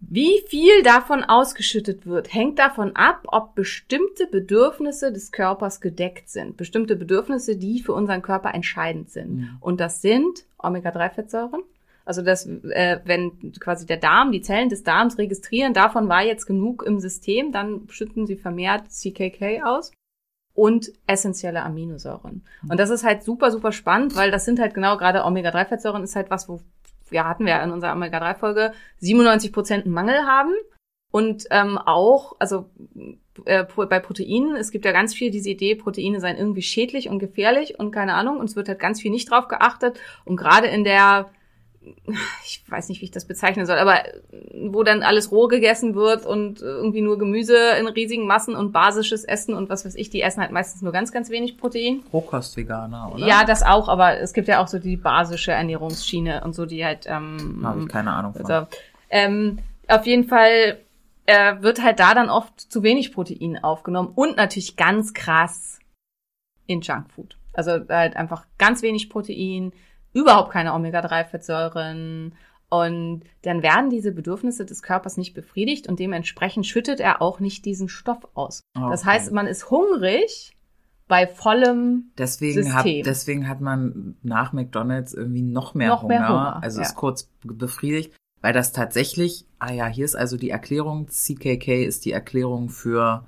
Wie viel davon ausgeschüttet wird, hängt davon ab, ob bestimmte Bedürfnisse des Körpers gedeckt sind. Bestimmte Bedürfnisse, die für unseren Körper entscheidend sind. Mhm. Und das sind Omega-3-Fettsäuren. Also das, äh, wenn quasi der Darm, die Zellen des Darms registrieren, davon war jetzt genug im System, dann schütten sie vermehrt CKK aus und essentielle Aminosäuren. Und das ist halt super, super spannend, weil das sind halt genau gerade Omega-3-Fettsäuren ist halt was, wo, ja, hatten wir ja in unserer Omega-3-Folge 97 Prozent Mangel haben. Und ähm, auch, also äh, bei Proteinen, es gibt ja ganz viel diese Idee, Proteine seien irgendwie schädlich und gefährlich und keine Ahnung, und es wird halt ganz viel nicht drauf geachtet. Und gerade in der, ich weiß nicht, wie ich das bezeichnen soll, aber wo dann alles roh gegessen wird und irgendwie nur Gemüse in riesigen Massen und basisches Essen und was weiß ich, die essen halt meistens nur ganz, ganz wenig Protein. Rohkostveganer, oder? Ja, das auch, aber es gibt ja auch so die basische Ernährungsschiene und so, die halt ähm, Habe ich keine Ahnung von. also, ähm, Auf jeden Fall äh, wird halt da dann oft zu wenig Protein aufgenommen und natürlich ganz krass in Junkfood. Also halt einfach ganz wenig Protein, überhaupt keine Omega-3-Fettsäuren und dann werden diese Bedürfnisse des Körpers nicht befriedigt und dementsprechend schüttet er auch nicht diesen Stoff aus. Das Okay. heißt, man ist hungrig bei vollem Deswegen hat, System. deswegen hat man nach McDonalds irgendwie noch mehr, Noch Hunger. mehr Hunger, Also ja. ist kurz befriedigt, weil das tatsächlich, ah ja, hier ist also die Erklärung, CKK ist die Erklärung für,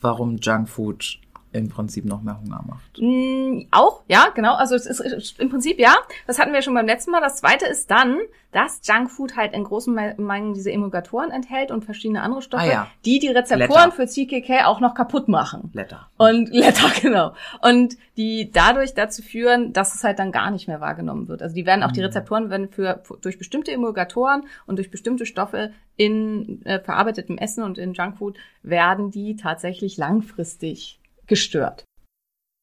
warum Junkfood im Prinzip noch mehr Hunger macht. Mm, Auch, ja, genau. Also es ist ist im Prinzip ja. Das hatten wir schon beim letzten Mal. Das zweite ist dann, dass Junkfood halt in großen Me- Mengen diese Emulgatoren enthält und verschiedene andere Stoffe, Ah, ja. die die Rezeptoren Blätter. für CKK auch noch kaputt machen. Blätter. Und Letter, genau. Und die dadurch dazu führen, dass es halt dann gar nicht mehr wahrgenommen wird. Also die werden auch, die Rezeptoren werden für, durch bestimmte Emulgatoren und durch bestimmte Stoffe in äh, verarbeitetem Essen und in Junkfood werden die tatsächlich langfristig gestört.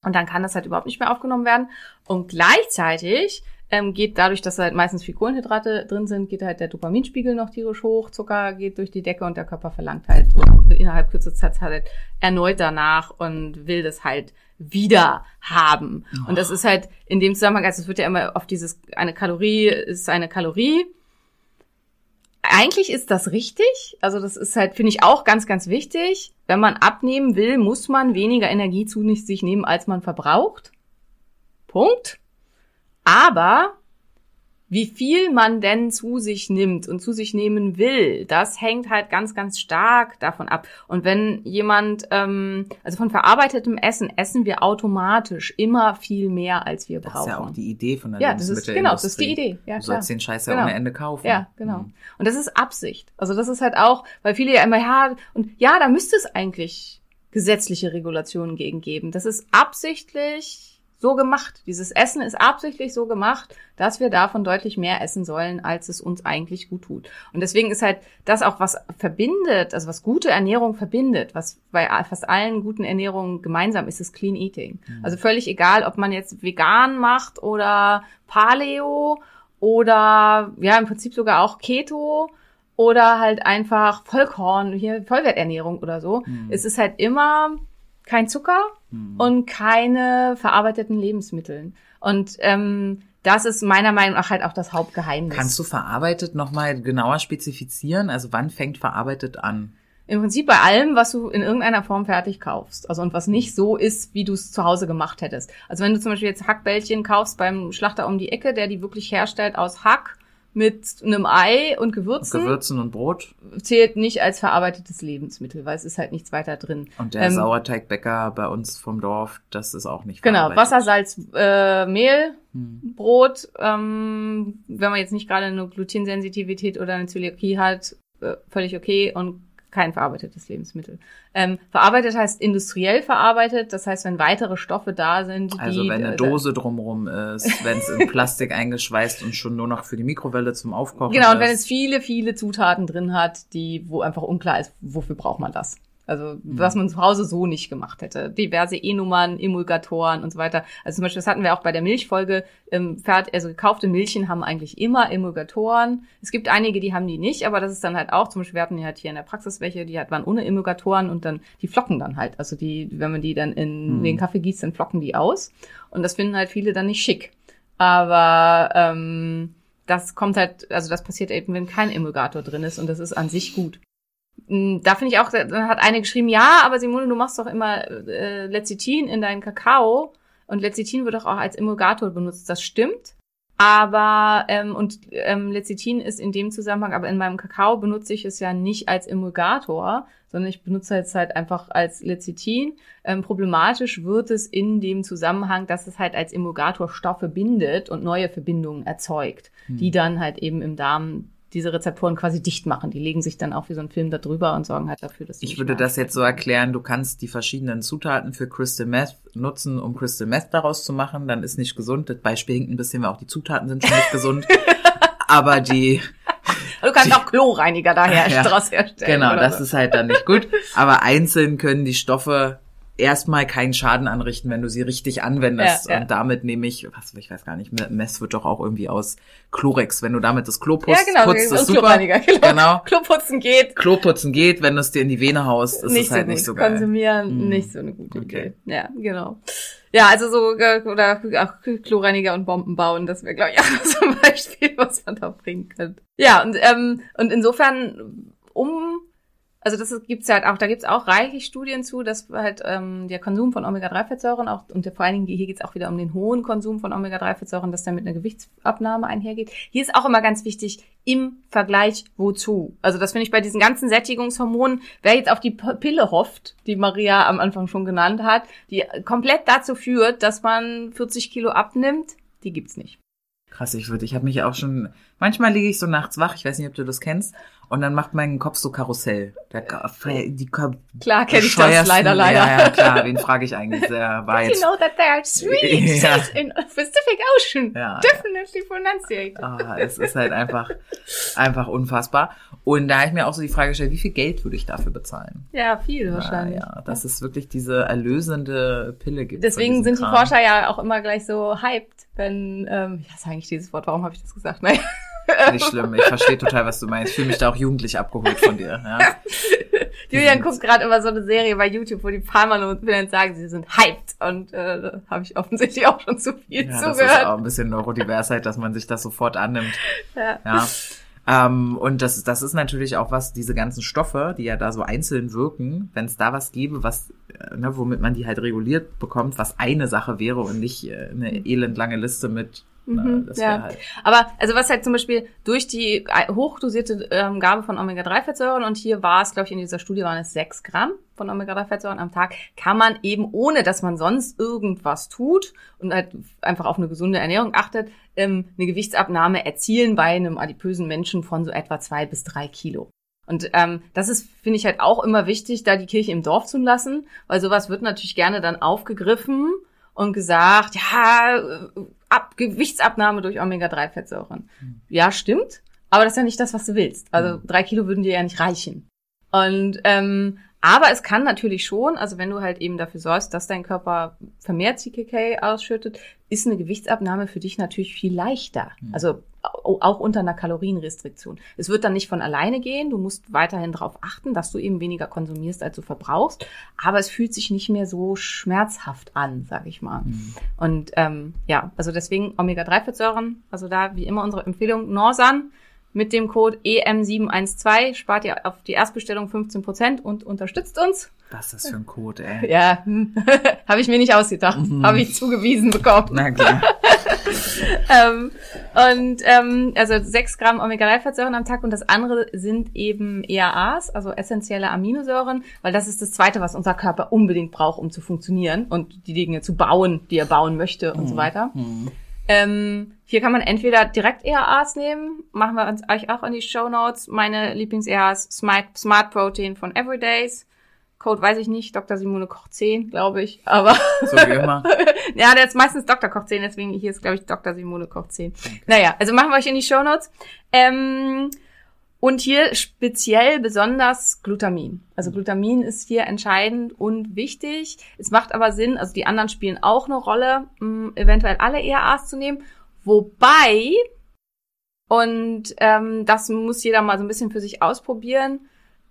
Und dann kann das halt überhaupt nicht mehr aufgenommen werden. Und gleichzeitig ähm, geht dadurch, dass halt meistens viel Kohlenhydrate drin sind, geht halt der Dopaminspiegel noch tierisch hoch, Zucker geht durch die Decke und der Körper verlangt halt innerhalb kürzester Zeit halt erneut danach und will das halt wieder haben. Und das ist halt in dem Zusammenhang, also es wird ja immer auf dieses, eine Kalorie ist eine Kalorie. Eigentlich ist das richtig. Also das ist halt, finde ich auch ganz, ganz wichtig. Wenn man abnehmen will, muss man weniger Energie zu sich nehmen, als man verbraucht. Punkt. Aber wie viel man denn zu sich nimmt und zu sich nehmen will, das hängt halt ganz, ganz stark davon ab. Und wenn jemand, ähm, also von verarbeitetem Essen, essen wir automatisch immer viel mehr, als wir Das brauchen. ist ja auch die Idee von der Ja, das ist, genau, das ist die. Idee. Ja, du klar. sollst den Scheiß ja Genau. ohne Ende kaufen. Ja, genau. Mhm. Und das ist Absicht. Also das ist halt auch, weil viele ja immer, ja, und ja, da müsste es eigentlich gesetzliche Regulationen gegen geben. Das ist absichtlich so gemacht. Dieses Essen ist absichtlich so gemacht, dass wir davon deutlich mehr essen sollen, als es uns eigentlich gut tut. Und deswegen ist halt das auch, was verbindet, also was gute Ernährung verbindet, was bei fast allen guten Ernährungen gemeinsam ist, ist Clean Eating. Also völlig egal, ob man jetzt vegan macht oder Paleo oder ja, im Prinzip sogar auch Keto oder halt einfach Vollkorn, hier Vollwerternährung oder so. Es ist halt immer kein Zucker und keine verarbeiteten Lebensmittel. Und ähm, das ist meiner Meinung nach halt auch das Hauptgeheimnis. Kannst du verarbeitet nochmal genauer spezifizieren? Also wann fängt verarbeitet an? Im Prinzip bei allem, was du in irgendeiner Form fertig kaufst. Also und was nicht so ist, wie du es zu Hause gemacht hättest. Also wenn du zum Beispiel jetzt Hackbällchen kaufst beim Schlachter um die Ecke, der die wirklich herstellt aus Hack mit einem Ei und Gewürzen, Gewürzen und Brot zählt nicht als verarbeitetes Lebensmittel, weil es ist halt nichts weiter drin. und der Ähm, Sauerteigbäcker bei uns vom Dorf, das ist auch nicht Genau. Wasser, Salz, äh, Mehl, Hm. Brot. Ähm, wenn man jetzt nicht gerade eine Glutensensitivität oder eine Zöliakie hat, äh, völlig okay und kein verarbeitetes Lebensmittel. Ähm, verarbeitet heißt industriell verarbeitet, das heißt, wenn weitere Stoffe da sind, Also die wenn eine äh, Dose drumrum ist, wenn es in Plastik eingeschweißt und schon nur noch für die Mikrowelle zum Aufkochen Genau, und ist. wenn es viele, viele Zutaten drin hat, die, wo einfach unklar ist, wofür braucht man das? Also, was man zu Hause so nicht gemacht hätte. Diverse E-Nummern, Emulgatoren und so weiter. Also zum Beispiel, das hatten wir auch bei der Milchfolge, ähm, fährt, also gekaufte Milchen haben eigentlich immer Emulgatoren. Es gibt einige, die haben die nicht, aber das ist dann halt auch, zum Beispiel, wir hatten ja halt hier in der Praxis welche, die halt waren ohne Emulgatoren und dann, die flocken dann halt. Also die, wenn man die dann in Mhm. den Kaffee gießt, dann flocken die aus. Und das finden halt viele dann nicht schick. Aber, ähm, das kommt halt, also das passiert eben, wenn kein Emulgator drin ist und das ist an sich gut. Mm, Da finde ich auch, da hat eine geschrieben, ja, aber Simone, du machst doch immer äh, Lecithin in deinen Kakao und Lecithin wird doch auch als Emulgator benutzt. Das stimmt. Aber ähm, und ähm, Lecithin ist in dem Zusammenhang, aber in meinem Kakao benutze ich es ja nicht als Emulgator, sondern ich benutze es halt einfach als Lecithin. Ähm, problematisch wird es in dem Zusammenhang, dass es halt als Emulgator Stoffe bindet und neue Verbindungen erzeugt, die dann halt eben im Darm diese Rezeptoren quasi dicht machen. Die legen sich dann auch wie so ein Film da drüber und sorgen halt dafür, dass die Ich nicht würde das jetzt so erklären, du kannst die verschiedenen Zutaten für Crystal Meth nutzen, um Crystal Meth daraus zu machen. Dann ist nicht gesund. Das Beispiel hinkt ein bisschen, weil auch die Zutaten sind schon nicht gesund. Aber die, Du kannst auch Chlorreiniger daher Ja, draus herstellen. genau, das so. ist halt dann nicht gut. Aber einzeln können die Stoffe erstmal keinen Schaden anrichten, wenn du sie richtig anwendest. Ja, ja. Und damit nehme ich, was, ich weiß gar nicht, Mess wird doch auch irgendwie aus Chlorex. Wenn du damit das Klo putzt, ja, genau, putzt so ist super. Kloreiniger, genau. Genau. Kloputzen geht. Kloputzen geht, wenn du es dir in die Vene haust, ist es halt gut. nicht so geil. Konsumieren, Mm. nicht so eine gute Okay. Idee. Ja, genau. Ja, also so, äh, oder auch Kloreiniger und Bomben bauen, das wäre, glaube ich, auch so ein Beispiel, was man da bringen könnte. Ja, und, ähm, und insofern, um, also das gibt's halt auch, da gibt's auch reichlich Studien zu, dass halt ähm, der Konsum von Omega-3-Fettsäuren auch, und vor allen Dingen, hier geht's auch wieder um den hohen Konsum von Omega-3-Fettsäuren, dass der mit einer Gewichtsabnahme einhergeht. Hier ist auch immer ganz wichtig, im Vergleich wozu. Also das finde ich bei diesen ganzen Sättigungshormonen, wer jetzt auf die Pille hofft, die Maria am Anfang schon genannt hat, die komplett dazu führt, dass man 40 Kilo abnimmt, die gibt's nicht. Krass, ich würde, ich habe mich auch schon, manchmal liege ich so nachts wach, ich weiß nicht, ob du das kennst, und dann macht mein Kopf so Karussell. Der, die Klar kenne ich das, leider, leider. Ja, ja, klar, wen frage ich eigentlich? Der war You jetzt, know that there are three Ja. in Pacific Ocean. Ja. Definitely pronunciate. ah, es ist halt einfach, einfach unfassbar. Und da habe ich mir auch so die Frage gestellt, wie viel Geld würde ich dafür bezahlen? Ja, viel wahrscheinlich. Ja, ja, dass es wirklich diese erlösende Pille gibt. Deswegen sind die Kram. Forscher ja auch immer gleich so hyped, wenn, ähm, ja, sage ich dieses Wort, warum habe ich das gesagt? Naja. Nicht schlimm, ich verstehe total, was du meinst. Ich fühle mich da auch jugendlich abgeholt von dir. Ja. Julian guckt gerade immer so eine Serie bei YouTube, wo die Palmer und Villains sagen, sie sind hyped. Und äh, da habe ich offensichtlich auch schon zu viel Ja, das ist zugehört. auch ein bisschen Neurodiversheit, dass man sich das sofort annimmt. Ja. Ja. Ähm, und das, das ist natürlich auch was, diese ganzen Stoffe, die ja da so einzeln wirken, wenn es da was gäbe, was, äh, ne, womit man die halt reguliert bekommt, was eine Sache wäre und nicht äh, eine elendlange Liste mit, Mhm, ja. halt. Aber also was halt zum Beispiel durch die äh, hochdosierte ähm, Gabe von Omega-3-Fettsäuren und hier war es, glaube ich, in dieser Studie waren es 6 Gramm von Omega-3-Fettsäuren am Tag, kann man eben ohne, dass man sonst irgendwas tut und halt einfach auf eine gesunde Ernährung achtet, ähm, eine Gewichtsabnahme erzielen bei einem adipösen Menschen von so etwa zwei bis drei Kilo. Und ähm, das ist, finde ich halt auch immer wichtig, da die Kirche im Dorf zu lassen, weil sowas wird natürlich gerne dann aufgegriffen und gesagt, ja, Ab Gewichtsabnahme durch Omega-3-Fettsäuren. Ja, stimmt, aber das ist ja nicht das, was du willst. Also drei Kilo würden dir ja nicht reichen. Und ähm, aber es kann natürlich schon, also wenn du halt eben dafür sorgst, dass dein Körper vermehrt CKK ausschüttet, ist eine Gewichtsabnahme für dich natürlich viel leichter. Also au- auch unter einer Kalorienrestriktion. Es wird dann nicht von alleine gehen. Du musst weiterhin darauf achten, dass du eben weniger konsumierst, als du verbrauchst. Aber es fühlt sich nicht mehr so schmerzhaft an, sag ich mal. Und ähm, ja, also deswegen Omega-3-Fettsäuren, also da wie immer unsere Empfehlung, Norsan mit dem Code E EM712 spart ihr auf die Erstbestellung 15% und unterstützt uns. Was ist das für ein Code, ey? Ja, habe ich mir nicht ausgedacht, habe ich zugewiesen bekommen. Na klar. ähm, und ähm, also 6 Gramm Omega-3-Fettsäuren am Tag und das andere sind eben EAAs, also essentielle Aminosäuren, weil das ist das Zweite, was unser Körper unbedingt braucht, um zu funktionieren und die Dinge zu bauen, die er bauen möchte und so weiter. Ähm, hier kann man entweder direkt EAAs nehmen, machen wir uns euch auch in die Show Notes. Meine Lieblings-EAAs Smart, Smart Protein von Everydays. Code weiß ich nicht, Dr. Simone Koch 10, glaube ich, aber So wie immer. ja, der ist meistens Dr. Koch 10, deswegen hier ist, glaube ich, Dr. Simone Koch 10. Naja, also machen wir euch in die Shownotes. Ähm, und hier speziell besonders Glutamin. Also Glutamin ist hier entscheidend und wichtig. Es macht aber Sinn, also die anderen spielen auch eine Rolle, mh, eventuell alle ERAs zu nehmen. Wobei, und ähm, das muss jeder mal so ein bisschen für sich ausprobieren,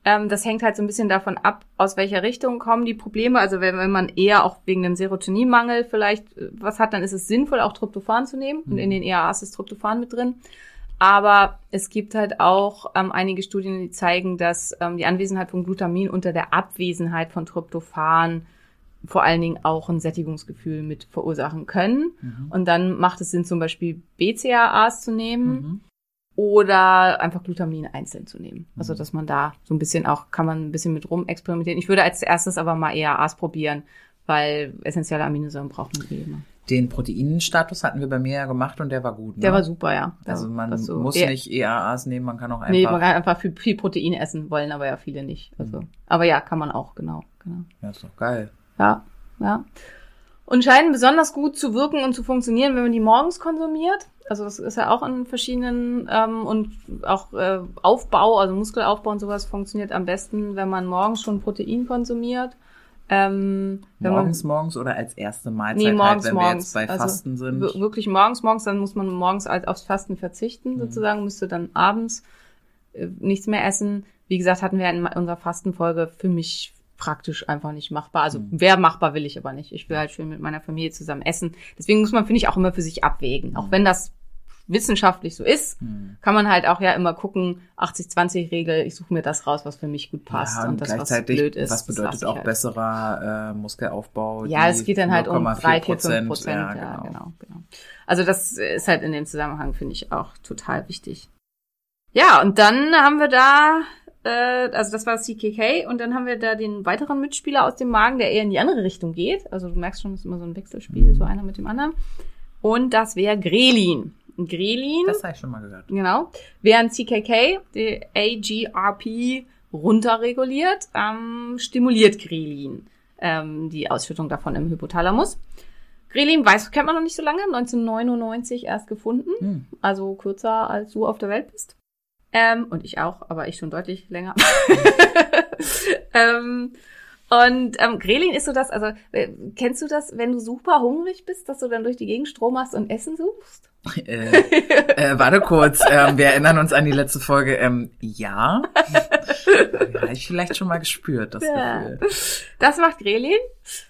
ähm, das hängt halt so ein bisschen davon ab, aus welcher Richtung kommen die Probleme. Also wenn, wenn man eher auch wegen einem Serotoninmangel vielleicht äh, was hat, dann ist es sinnvoll, auch Tryptophan zu nehmen. Und in den ERAs ist Tryptophan mit drin. Aber es gibt halt auch ähm, einige Studien, die zeigen, dass ähm, die Anwesenheit von Glutamin unter der Abwesenheit von Tryptophan vor allen Dingen auch ein Sättigungsgefühl mit verursachen können. Und dann macht es Sinn, zum Beispiel BCAAs zu nehmen Mhm. Oder einfach Glutamin einzeln zu nehmen. Also dass man da so ein bisschen auch, kann man ein bisschen mit rum experimentieren. Ich würde als erstes aber mal EAAs probieren, weil essentielle Aminosäuren braucht man eh immer. Den Proteinstatus hatten wir bei mir ja gemacht und der war gut. Ne? Der war super, ja. Also man so- muss Ja. nicht EAAs nehmen, man kann auch einfach. Nee, man kann einfach viel, viel Protein essen, wollen aber ja viele nicht. Also, aber ja, kann man auch, genau, genau. ja, ist doch geil. Ja, ja. Und scheinen besonders gut zu wirken und zu funktionieren, wenn man die morgens konsumiert. Also das ist ja auch in verschiedenen ähm, und auch äh, Aufbau, also Muskelaufbau und sowas funktioniert am besten, wenn man morgens schon Protein konsumiert. Ähm, wenn man- Morgens, morgens oder als erste Mahlzeit, Nee, morgens, halt, wenn wir morgens. jetzt bei Also Fasten sind. wir- wirklich morgens, morgens, dann muss man morgens halt aufs Fasten verzichten, sozusagen, müsste dann abends äh, nichts mehr essen. Wie gesagt, hatten wir in unserer Fastenfolge für mich praktisch einfach nicht machbar. Also wäre machbar, will ich aber nicht. Ich will halt schön mit meiner Familie zusammen essen. Deswegen muss man, finde ich, auch immer für sich abwägen. Auch wenn das wissenschaftlich so ist, Hm. kann man halt auch ja immer gucken, 80-20-Regel, ich suche mir das raus, was für mich gut passt. ja, und das, was blöd ist. was das bedeutet auch halt. besserer äh, Muskelaufbau? Ja, es geht dann halt um 0,4 3, 4, 5 Prozent. Ja, Ja, genau. genau. genau, Also das ist halt in dem Zusammenhang, finde ich, auch total wichtig. Ja, und dann haben wir da, äh, also das war CKK, und dann haben wir da den weiteren Mitspieler aus dem Magen, der eher in die andere Richtung geht. Also du merkst schon, es ist immer so ein Wechselspiel, so einer mit dem anderen. Und das wäre Grelin. Grelin Das habe ich schon mal gehört. Genau. Während CKK, die AGRP, runterreguliert, ähm, stimuliert Grelin ähm, die Ausschüttung davon im Hypothalamus. Grelin weiß, kennt man noch nicht so lange, 1999 erst gefunden, Hm. also kürzer als du auf der Welt bist. Ähm, und ich auch, aber ich schon deutlich länger. ähm, und ähm, Grelin ist so das, also äh, kennst du das, wenn du super hungrig bist, dass du dann durch die Gegend Strom hast und Essen suchst? Äh, äh, warte kurz, ähm, wir erinnern uns an die letzte Folge. Ähm, ja, habe ich vielleicht schon mal gespürt, das Ja. Gefühl. Das macht Grelin.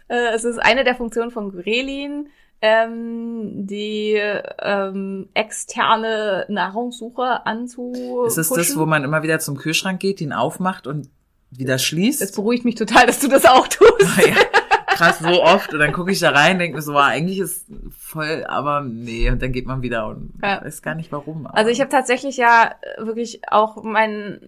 Äh, es ist eine der Funktionen von Grelin, ähm, die ähm, externe Nahrungssuche anzu. Ist es das, wo man immer wieder zum Kühlschrank geht, ihn aufmacht und wieder schließt? Es beruhigt mich total, dass du das auch tust. ja, krass, so oft. Und dann gucke ich da rein, denke mir so, ah, eigentlich ist voll, aber nee. Und dann geht man wieder und Ja. weiß gar nicht warum. Also ich habe tatsächlich ja wirklich auch mein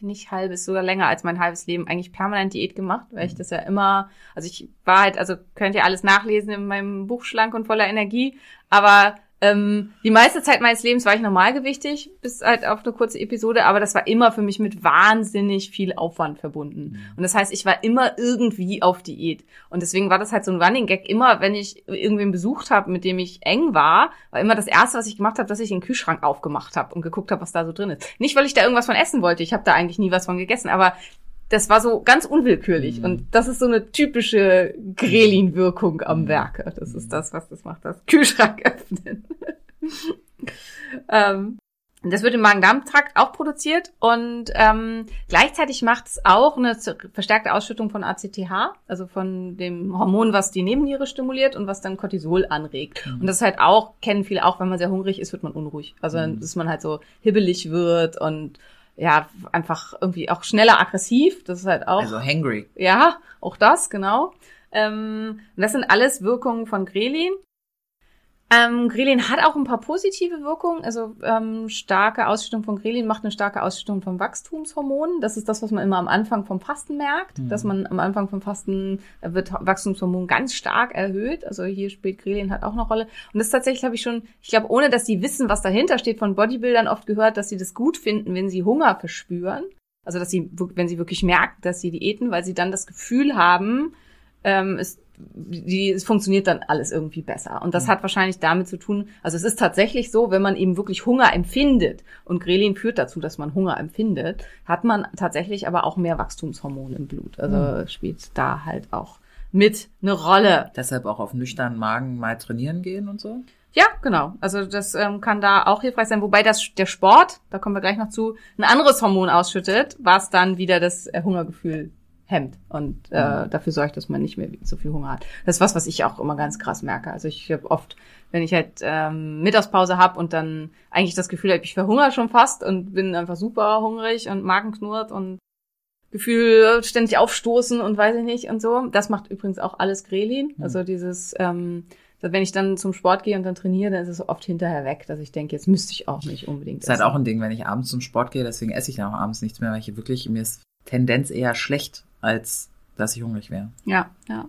nicht halbes, sogar länger als mein halbes Leben eigentlich permanent Diät gemacht, weil ich das ja immer, also ich war halt, also könnt ihr alles nachlesen in meinem Buch Schlank und voller Energie, aber ähm, die meiste Zeit meines Lebens war ich normalgewichtig, bis halt auf eine kurze Episode, aber das war immer für mich mit wahnsinnig viel Aufwand verbunden. Und das heißt, ich war immer irgendwie auf Diät. Und deswegen war das halt so ein Running Gag. Immer, wenn ich irgendwen besucht habe, mit dem ich eng war, war immer das Erste, was ich gemacht habe, dass ich den Kühlschrank aufgemacht habe und geguckt habe, was da so drin ist. Nicht, weil ich da irgendwas von essen wollte. Ich habe da eigentlich nie was von gegessen, aber das war so ganz unwillkürlich. Mhm. Und das ist so eine typische Grelin-Wirkung am Mhm. Werke. Das ist das, was das macht, das Kühlschrank öffnen. ähm, das wird im Magen-Darm-Trakt auch produziert und ähm, gleichzeitig macht es auch eine verstärkte Ausschüttung von ACTH, also von dem Hormon, was die Nebenniere stimuliert und was dann Cortisol anregt. Mhm. Und das ist halt auch, kennen viele auch, wenn man sehr hungrig ist, wird man unruhig. Also Mhm. dass man halt so hibbelig wird und ja, einfach irgendwie auch schneller aggressiv. Das ist halt auch. also hangry. Ja, auch das, genau. Ähm, und das sind alles Wirkungen von Grelin. Ähm, Grelin hat auch ein paar positive Wirkungen. Also ähm, starke Ausschüttung von Grelin macht eine starke Ausschüttung von Wachstumshormonen. Das ist das, was man immer am Anfang vom Fasten merkt, Mhm. dass man am Anfang vom Fasten äh, wird Wachstumshormon ganz stark erhöht. Also hier spielt Grelin halt auch eine Rolle. Und das tatsächlich habe ich schon, ich glaube, ohne dass die wissen, was dahinter steht, von Bodybuildern oft gehört, dass sie das gut finden, wenn sie Hunger verspüren. Also dass sie, wenn sie wirklich merken, dass sie diäten, weil sie dann das Gefühl haben, ähm, es, die, es funktioniert dann alles irgendwie besser. Und das Mhm. hat wahrscheinlich damit zu tun, also es ist tatsächlich so, wenn man eben wirklich Hunger empfindet und Grelin führt dazu, dass man Hunger empfindet, hat man tatsächlich aber auch mehr Wachstumshormone im Blut. Also Mhm. spielt da halt auch mit eine Rolle. Deshalb auch auf nüchternen Magen mal trainieren gehen und so. Ja, genau. Also das ähm, kann da auch hilfreich sein, wobei das der Sport, da kommen wir gleich noch zu, ein anderes Hormon ausschüttet, was dann wieder das äh, Hungergefühl hemmt und äh, Mhm. dafür sorgt, dass man nicht mehr so viel Hunger hat. Das ist was, was ich auch immer ganz krass merke. Also ich habe oft, wenn ich halt ähm, Mittagspause habe und dann eigentlich das Gefühl habe, ich verhungere schon fast und bin einfach super hungrig und Magen knurrt und Gefühl ständig aufstoßen und weiß ich nicht und so. Das macht übrigens auch alles Grelin. Mhm. Also dieses, ähm, wenn ich dann zum Sport gehe und dann trainiere, dann ist es oft hinterher weg, dass ich denke, jetzt müsste ich auch nicht unbedingt. ist halt auch ein Ding, wenn ich abends zum Sport gehe, deswegen esse ich dann auch abends nichts mehr, weil ich wirklich, mir ist Tendenz eher schlecht, als dass ich hungrig wäre. Ja, ja.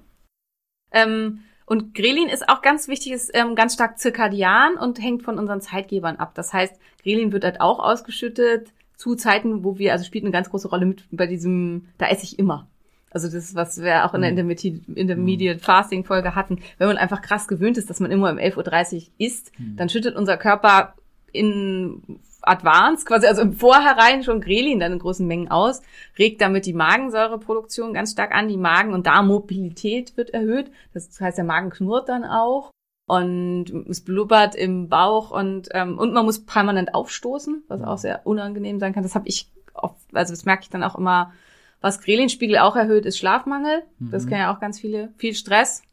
Ähm, und Grelin ist auch ganz wichtig, ist ähm, ganz stark zirkadian und hängt von unseren Zeitgebern ab. Das heißt, Grelin wird halt auch ausgeschüttet zu Zeiten, wo wir, also spielt eine ganz große Rolle mit bei diesem, da esse ich immer. Also das ist, was wir auch in der Mhm. Intermediate, Intermediate Fasting Folge hatten. Wenn man einfach krass gewöhnt ist, dass man immer um 11.30 Uhr isst, Mhm. dann schüttet unser Körper in Advance, quasi also im Vorhinein schon Grelin dann in großen Mengen aus, regt damit die Magensäureproduktion ganz stark an, die Magen- und Darmmobilität wird erhöht. Das heißt, der Magen knurrt dann auch und es blubbert im Bauch und ähm, und man muss permanent aufstoßen, was auch sehr unangenehm sein kann. Das habe ich oft, also das merke ich dann auch immer. Was Grelinspiegel auch erhöht, ist Schlafmangel. Das kennen ja auch ganz viele. Viel Stress.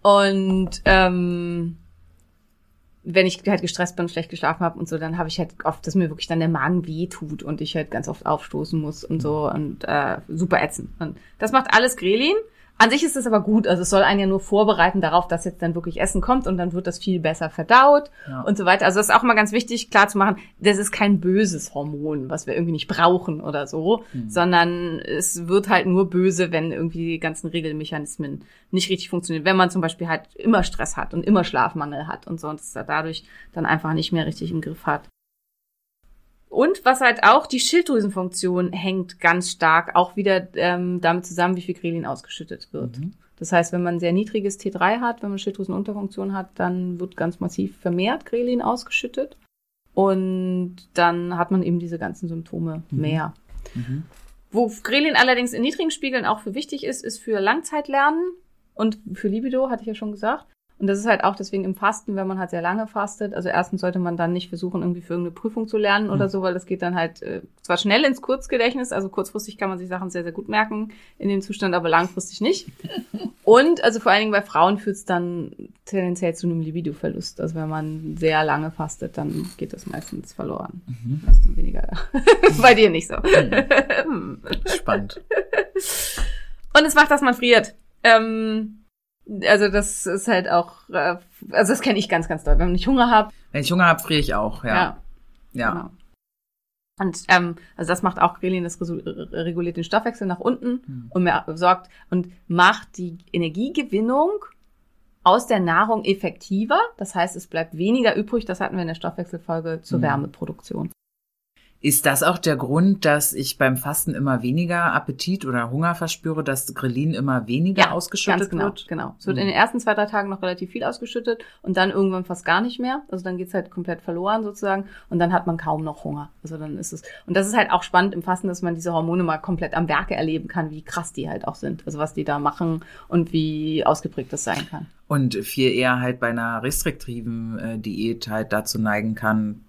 Und ähm, wenn ich halt gestresst bin, schlecht geschlafen habe und so, dann habe ich halt oft, dass mir wirklich dann der Magen weh tut und ich halt ganz oft aufstoßen muss und so und äh, super ätzend. Und das macht alles Grelin. An sich ist es aber gut, also es soll einen ja nur vorbereiten darauf, dass jetzt dann wirklich Essen kommt und dann wird das viel besser verdaut Ja. und so weiter. Also das ist auch mal ganz wichtig klar zu machen, das ist kein böses Hormon, was wir irgendwie nicht brauchen oder so, sondern es wird halt nur böse, wenn irgendwie die ganzen Regelmechanismen nicht richtig funktionieren. Wenn man zum Beispiel halt immer Stress hat und immer Schlafmangel hat und so und es dadurch dann einfach nicht mehr richtig im Griff hat. Und was halt auch, die Schilddrüsenfunktion hängt ganz stark auch wieder ähm, damit zusammen, wie viel Grelin ausgeschüttet wird. Das heißt, wenn man sehr niedriges T3 hat, wenn man Schilddrüsenunterfunktion hat, dann wird ganz massiv vermehrt Grelin ausgeschüttet. Und dann hat man eben diese ganzen Symptome mehr. Wo Grelin allerdings in niedrigen Spiegeln auch für wichtig ist, ist für Langzeitlernen und für Libido, hatte ich ja schon gesagt. Und das ist halt auch deswegen im Fasten, wenn man halt sehr lange fastet. Also erstens sollte man dann nicht versuchen, irgendwie für irgendeine Prüfung zu lernen oder so, weil das geht dann halt äh, zwar schnell ins Kurzgedächtnis, also kurzfristig kann man sich Sachen sehr, sehr gut merken in dem Zustand, aber langfristig nicht. Und also vor allen Dingen bei Frauen führt es dann tendenziell zu einem Libido-Verlust. Also wenn man sehr lange fastet, dann geht das meistens verloren. Das ist dann weniger. bei dir nicht so. Spannend. Und es macht, dass man friert. Ähm, also das ist halt auch, äh, also das kenne ich ganz, ganz doll. Wenn ich Hunger habe, Wenn ich Hunger habe, friere ich auch, ja. ja, Ja. genau. Und ähm, also das macht auch Grelin, das reguliert den Stoffwechsel nach unten und mehr sorgt und macht die Energiegewinnung aus der Nahrung effektiver. Das heißt, es bleibt weniger übrig. Das hatten wir in der Stoffwechselfolge zur Wärmeproduktion. Ist das auch der Grund, dass ich beim Fasten immer weniger Appetit oder Hunger verspüre, dass Grelin immer weniger ausgeschüttet ganz genau, wird? Genau. Es wird in den ersten zwei, drei Tagen noch relativ viel ausgeschüttet und dann irgendwann fast gar nicht mehr. Also dann geht's halt komplett verloren sozusagen und dann hat man kaum noch Hunger. Also dann ist es. Und das ist halt auch spannend im Fasten, dass man diese Hormone mal komplett am Werke erleben kann, wie krass die halt auch sind. Also was die da machen und wie ausgeprägt das sein kann. Und viel eher halt bei einer restriktiven äh, Diät halt dazu neigen kann,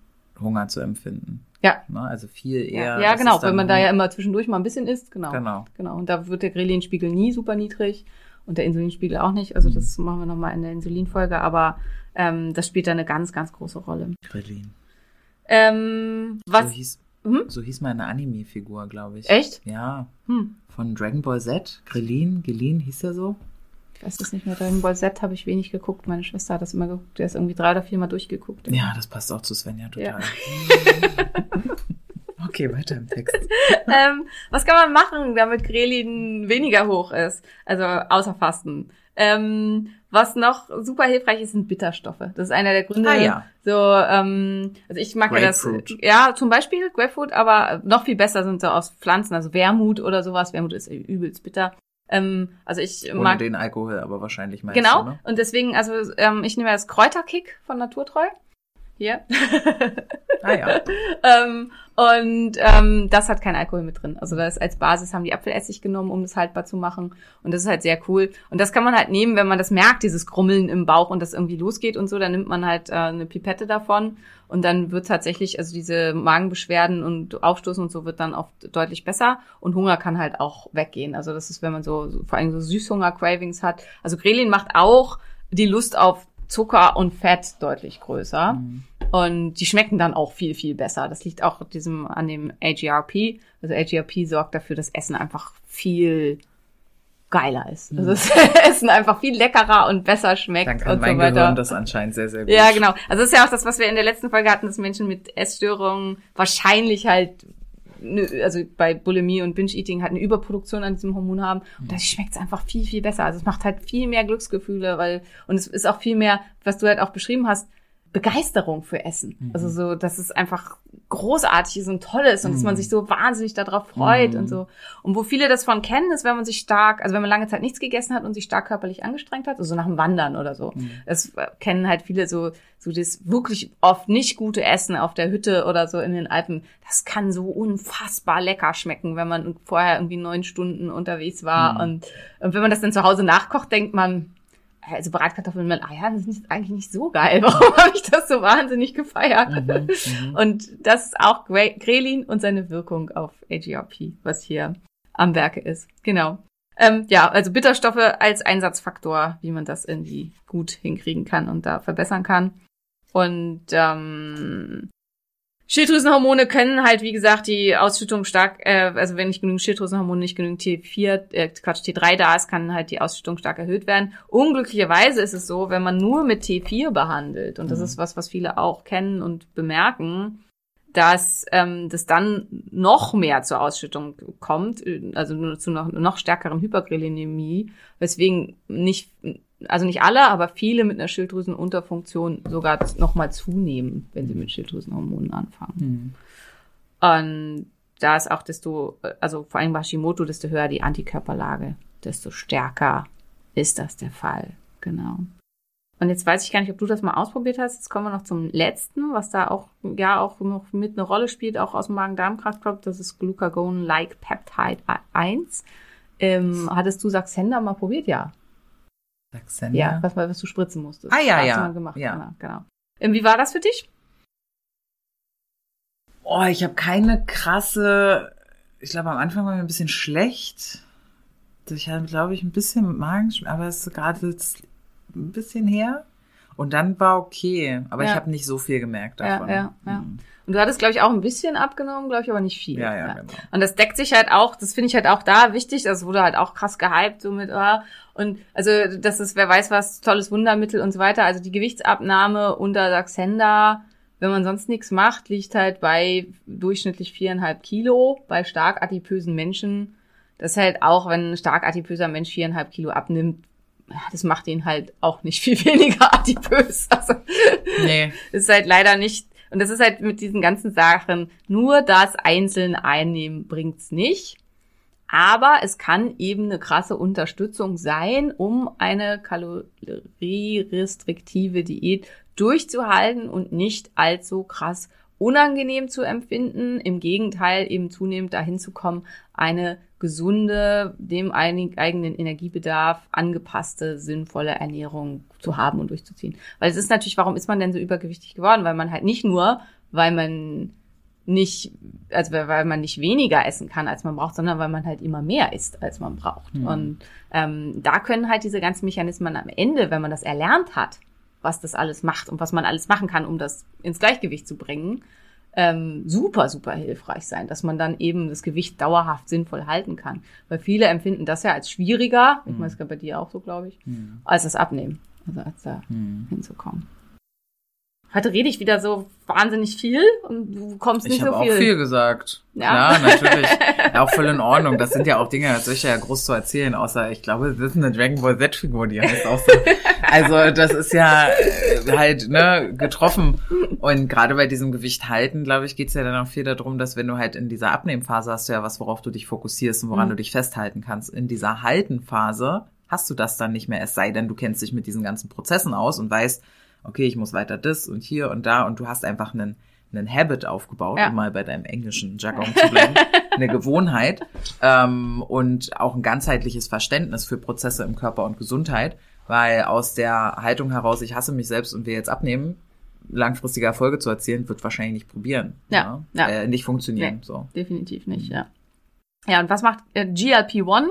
Hunger zu empfinden. Ja. Ne? Also viel eher. Ja, ja genau, wenn man da ja immer zwischendurch mal ein bisschen isst, genau. Genau. Genau. Und da wird der Grelinspiegel nie super niedrig und der Insulinspiegel auch nicht. Also das machen wir nochmal in der Insulinfolge, aber ähm, das spielt da eine ganz, ganz große Rolle. Grelin. Ähm, was? So hieß, Hm? so hieß meine Anime-Figur, glaube ich. Echt? Ja. Hm. Von Dragon Ball Z. Grelin, Gelin, hieß er so? Ich weiß es nicht mehr. Dragon Ball Z habe ich wenig geguckt. Meine Schwester hat das immer geguckt. Der ist irgendwie drei oder viermal durchgeguckt. Ja, das passt auch zu Svenja total. okay, weiter im Text. ähm, was kann man machen, damit Grelin weniger hoch ist? Also außer Fasten. Ähm, was noch super hilfreich ist, sind Bitterstoffe. Das ist einer der Gründe. Ah, ja. So, ähm, also ich mag ja das. Ja, zum Beispiel Grapefruit, aber noch viel besser sind so aus Pflanzen, also Wermut oder sowas. Wermut ist übelst bitter. Ähm, also ich Ohne mag den Alkohol, aber wahrscheinlich meinst Genau, du, ne? und deswegen, also ähm, ich nehme das Kräuterkick von Naturtreu. Hier. Ah ja. ähm, und ähm, das hat kein Alkohol mit drin. Also das als Basis haben die Apfelessig genommen, um das haltbar zu machen. Und das ist halt sehr cool. Und das kann man halt nehmen, wenn man das merkt, dieses Grummeln im Bauch und das irgendwie losgeht und so, dann nimmt man halt äh, eine Pipette davon und dann wird tatsächlich, also diese Magenbeschwerden und Aufstoßen und so wird dann oft deutlich besser und Hunger kann halt auch weggehen. Also das ist, wenn man so, so vor allem so Süßhunger-Cravings hat. Also Grelin macht auch die Lust auf Zucker und Fett deutlich größer. Und die schmecken dann auch viel, viel besser. Das liegt auch diesem, an dem AGRP. Also AGRP sorgt dafür, dass Essen einfach viel geiler ist. Also das Essen einfach viel leckerer und besser schmeckt Dann kann und mein so weiter. Gehirn das anscheinend sehr, sehr gut. Ja, genau. Also das ist ja auch das, was wir in der letzten Folge hatten, dass Menschen mit Essstörungen wahrscheinlich halt, ne- also bei Bulimie und Binge-Eating halt eine Überproduktion an diesem Hormon haben. Und das schmeckt einfach viel, viel besser. Also es macht halt viel mehr Glücksgefühle, weil, und es ist auch viel mehr, was du halt auch beschrieben hast, Begeisterung für Essen. Mhm. Also so, dass es einfach großartig ist und toll ist und dass man Mhm. sich so wahnsinnig darauf freut Mhm. und so. Und wo viele das von kennen, ist, wenn man sich stark, also wenn man lange Zeit nichts gegessen hat und sich stark körperlich angestrengt hat, also nach dem Wandern oder so. Mhm. Das äh, kennen halt viele so, so das wirklich oft nicht gute Essen auf der Hütte oder so in den Alpen. Das kann so unfassbar lecker schmecken, wenn man vorher irgendwie neun Stunden unterwegs war. Mhm. Und, und wenn man das dann zu Hause nachkocht, denkt man, also Bratkartoffeln mit Eiern sind eigentlich nicht so geil. Warum habe ich das so wahnsinnig gefeiert? Mhm, mhm. Und das ist auch Gre- Grelin und seine Wirkung auf AGRP, was hier am Werke ist. Genau. Ähm, ja, also Bitterstoffe als Einsatzfaktor, wie man das irgendwie gut hinkriegen kann und da verbessern kann. Und ähm, Schilddrüsenhormone können halt, wie gesagt, die Ausschüttung stark, äh, also wenn nicht genügend Schilddrüsenhormone, nicht genügend T4, äh, Quatsch, T3 da ist, kann halt die Ausschüttung stark erhöht werden. Unglücklicherweise ist es so, wenn man nur mit T4 behandelt, und das Mhm. ist was, was viele auch kennen und bemerken, dass ähm, das dann noch mehr zur Ausschüttung kommt, äh, also nur zu noch, noch stärkeren Hypergrelinemie, weswegen nicht, also nicht alle, aber viele mit einer Schilddrüsenunterfunktion sogar noch mal zunehmen, wenn sie mit Schilddrüsenhormonen anfangen. Mhm. Und da ist auch desto, also vor allem bei Hashimoto, desto höher die Antikörperlage, desto stärker ist das der Fall. Genau. Und jetzt weiß ich gar nicht, ob du das mal ausprobiert hast. Jetzt kommen wir noch zum letzten, was da auch, ja, auch noch mit eine Rolle spielt, auch aus dem Magen-Darm-Trakt. Das ist Glucagon-like Peptide 1. Ähm, hattest du Saxenda mal probiert? Ja. Saxenda? Ja, was, was du spritzen musstest. Ah, ja, ja. Gemacht. Ja. Genau. genau. Ähm, wie war das für dich? Oh, ich habe keine krasse. Ich glaube, am Anfang war mir ein bisschen schlecht. Ich hatte, glaube ich, ein bisschen Magenschmerzen, aber es ist gerade jetzt ein bisschen her. Und dann war okay, aber ich Ja. habe nicht so viel gemerkt Ja, davon. ja, ja. Mhm. Und du hattest, glaube ich, auch ein bisschen abgenommen, glaube ich, aber nicht viel. Ja, ja, genau. Und das deckt sich halt auch, das finde ich halt auch da wichtig, das wurde halt auch krass gehypt, so mit, ah, und also das ist, wer weiß was, tolles Wundermittel und so weiter. Also die Gewichtsabnahme unter Saxenda, wenn man sonst nichts macht, liegt halt bei durchschnittlich viereinhalb Kilo bei stark adipösen Menschen. Das ist halt auch, wenn ein stark adipöser Mensch viereinhalb Kilo abnimmt, ja, das macht ihn halt auch nicht viel weniger adipös. Also Nee. ist halt leider nicht, und das ist halt mit diesen ganzen Sachen, nur das einzeln einnehmen bringt's nicht. Aber es kann eben eine krasse Unterstützung sein, um eine kalorierestriktive Diät durchzuhalten und nicht allzu krass unangenehm zu empfinden. Im Gegenteil, eben zunehmend dahin zu kommen, eine gesunde, dem eigenen Energiebedarf angepasste, sinnvolle Ernährung zu haben und durchzuziehen. Weil es ist natürlich, warum ist man denn so übergewichtig geworden? Weil man halt nicht nur, weil man nicht, also weil weil man nicht weniger essen kann, als man braucht, sondern weil man halt immer mehr isst, als man braucht. Mhm. Und ähm, da können halt diese ganzen Mechanismen am Ende, wenn man das erlernt hat, was das alles macht und was man alles machen kann, um das ins Gleichgewicht zu bringen, ähm, super, super hilfreich sein, dass man dann eben das Gewicht dauerhaft sinnvoll halten kann. Weil viele empfinden das ja als schwieriger, ich Mhm. meine, das ist bei dir auch so, glaube ich, Mhm. als das Abnehmen, also als da Mhm. hinzukommen. Heute rede ich wieder so wahnsinnig viel und du kommst nicht Ich so habe auch viel. viel gesagt. Ja. Klar, natürlich. auch voll in Ordnung. Das sind ja auch Dinge, das soll ich ja groß zu erzählen, außer ich glaube, das ist eine Dragon Ball Z-Figur, die heißt auch so. Also das ist ja halt ne, getroffen. Und gerade bei diesem Gewicht halten, glaube ich, geht's ja dann auch viel darum, dass wenn du halt in dieser Abnehmphase hast du ja was, worauf du dich fokussierst und woran Mhm. du dich festhalten kannst. In dieser Haltenphase hast du das dann nicht mehr, es sei denn, du kennst dich mit diesen ganzen Prozessen aus und weißt, okay, ich muss weiter das und hier und da und du hast einfach einen, einen Habit aufgebaut, Ja. um mal bei deinem englischen Jargon zu bleiben, eine Gewohnheit ähm, und auch ein ganzheitliches Verständnis für Prozesse im Körper und Gesundheit, weil aus der Haltung heraus, ich hasse mich selbst und will jetzt abnehmen, langfristige Erfolge zu erzielen, wird wahrscheinlich nicht probieren. Ja, ja. Äh, nicht funktionieren. Nee. So. Definitiv nicht, ja. Ja, und was macht äh, GLP-1?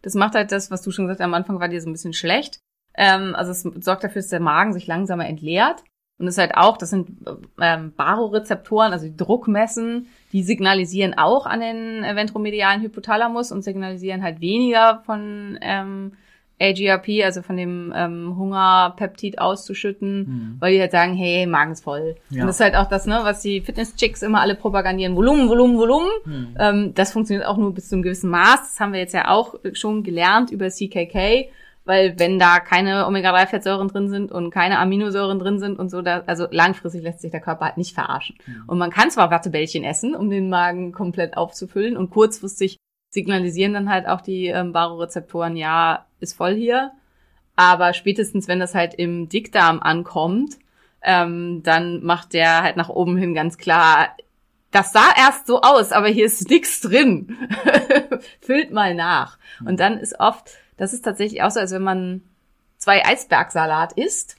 Das macht halt das, was du schon gesagt hast, am Anfang war dir so ein bisschen schlecht. Ähm, also es sorgt dafür, dass der Magen sich langsamer entleert. Und es ist halt auch, das sind ähm, Barorezeptoren, also die Druckmessen, die signalisieren auch an den äh, ventromedialen Hypothalamus und signalisieren halt weniger von ähm, AGRP, also von dem ähm, Hungerpeptid auszuschütten, Mhm. weil die halt sagen, hey, Magen ist voll. Ja. Und das ist halt auch das, ne, was die Fitness-Chicks immer alle propagandieren, Volumen, Volumen, Volumen. Mhm. Ähm, das funktioniert auch nur bis zu einem gewissen Maß. Das haben wir jetzt ja auch schon gelernt über CKK. weil wenn da keine Omega-3-Fettsäuren drin sind und keine Aminosäuren drin sind und so, da, also langfristig lässt sich der Körper halt nicht verarschen. Und man kann zwar Wattebällchen essen, um den Magen komplett aufzufüllen und kurzfristig signalisieren dann halt auch die ähm, Barorezeptoren, ja, ist voll hier. Aber spätestens, wenn das halt im Dickdarm ankommt, ähm, dann macht der halt nach oben hin ganz klar, das sah erst so aus, aber hier ist nichts drin. Füllt mal nach. Und dann ist oft, das ist tatsächlich auch so, als wenn man zwei Eisbergsalat isst,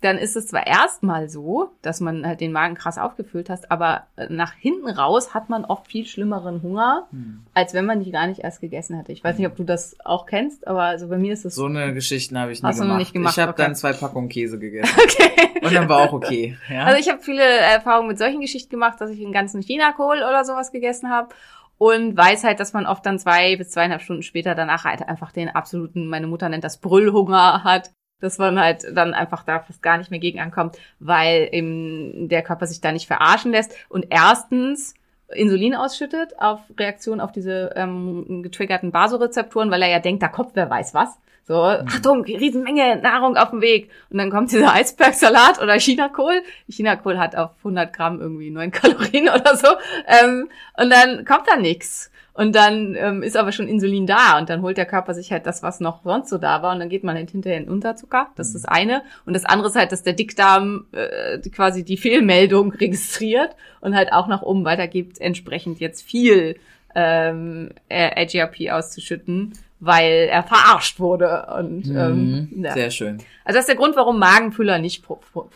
dann ist es zwar erstmal so, dass man halt den Magen krass aufgefüllt hat, aber äh, nach hinten raus hat man oft viel schlimmeren Hunger, als wenn man die gar nicht erst gegessen hätte. Ich weiß nicht, ob du das auch kennst, aber also bei mir ist es So eine Geschichten habe ich nie Hast gemacht. nicht gemacht, Ich habe okay. dann zwei Packungen Käse gegessen. okay. Und dann war auch okay. Ja? Also ich habe viele Erfahrungen mit solchen Geschichten gemacht, dass ich einen ganzen Chinakohl oder sowas gegessen habe und weiß halt, dass man oft dann zwei bis zweieinhalb Stunden später danach halt einfach den absoluten, meine Mutter nennt das Brüllhunger hat, dass man halt dann einfach da fast gar nicht mehr gegen ankommt, weil eben der Körper sich da nicht verarschen lässt und erstens Insulin ausschüttet auf Reaktion auf diese ähm, getriggerten Basorezeptoren, weil er ja denkt, da kommt wer weiß was. So, Achtung, Riesenmenge Nahrung auf dem Weg. Und dann kommt dieser Eisbergsalat oder Chinakohl. Chinakohl hat auf 100 Gramm irgendwie 9 Kalorien oder so. Ähm, und dann kommt da nichts. Und dann ähm, ist aber schon Insulin da und dann holt der Körper sich halt das, was noch sonst so da war und dann geht man halt hinterher in Unterzucker. Das ist das eine. Und das andere ist halt, dass der Dickdarm äh, quasi die Fehlmeldung registriert und halt auch nach oben weitergibt, entsprechend jetzt viel ähm, äh, AGRP auszuschütten, weil er verarscht wurde. Und ähm, Mhm. ja. Sehr schön. Also das ist der Grund, warum Magenfüller nicht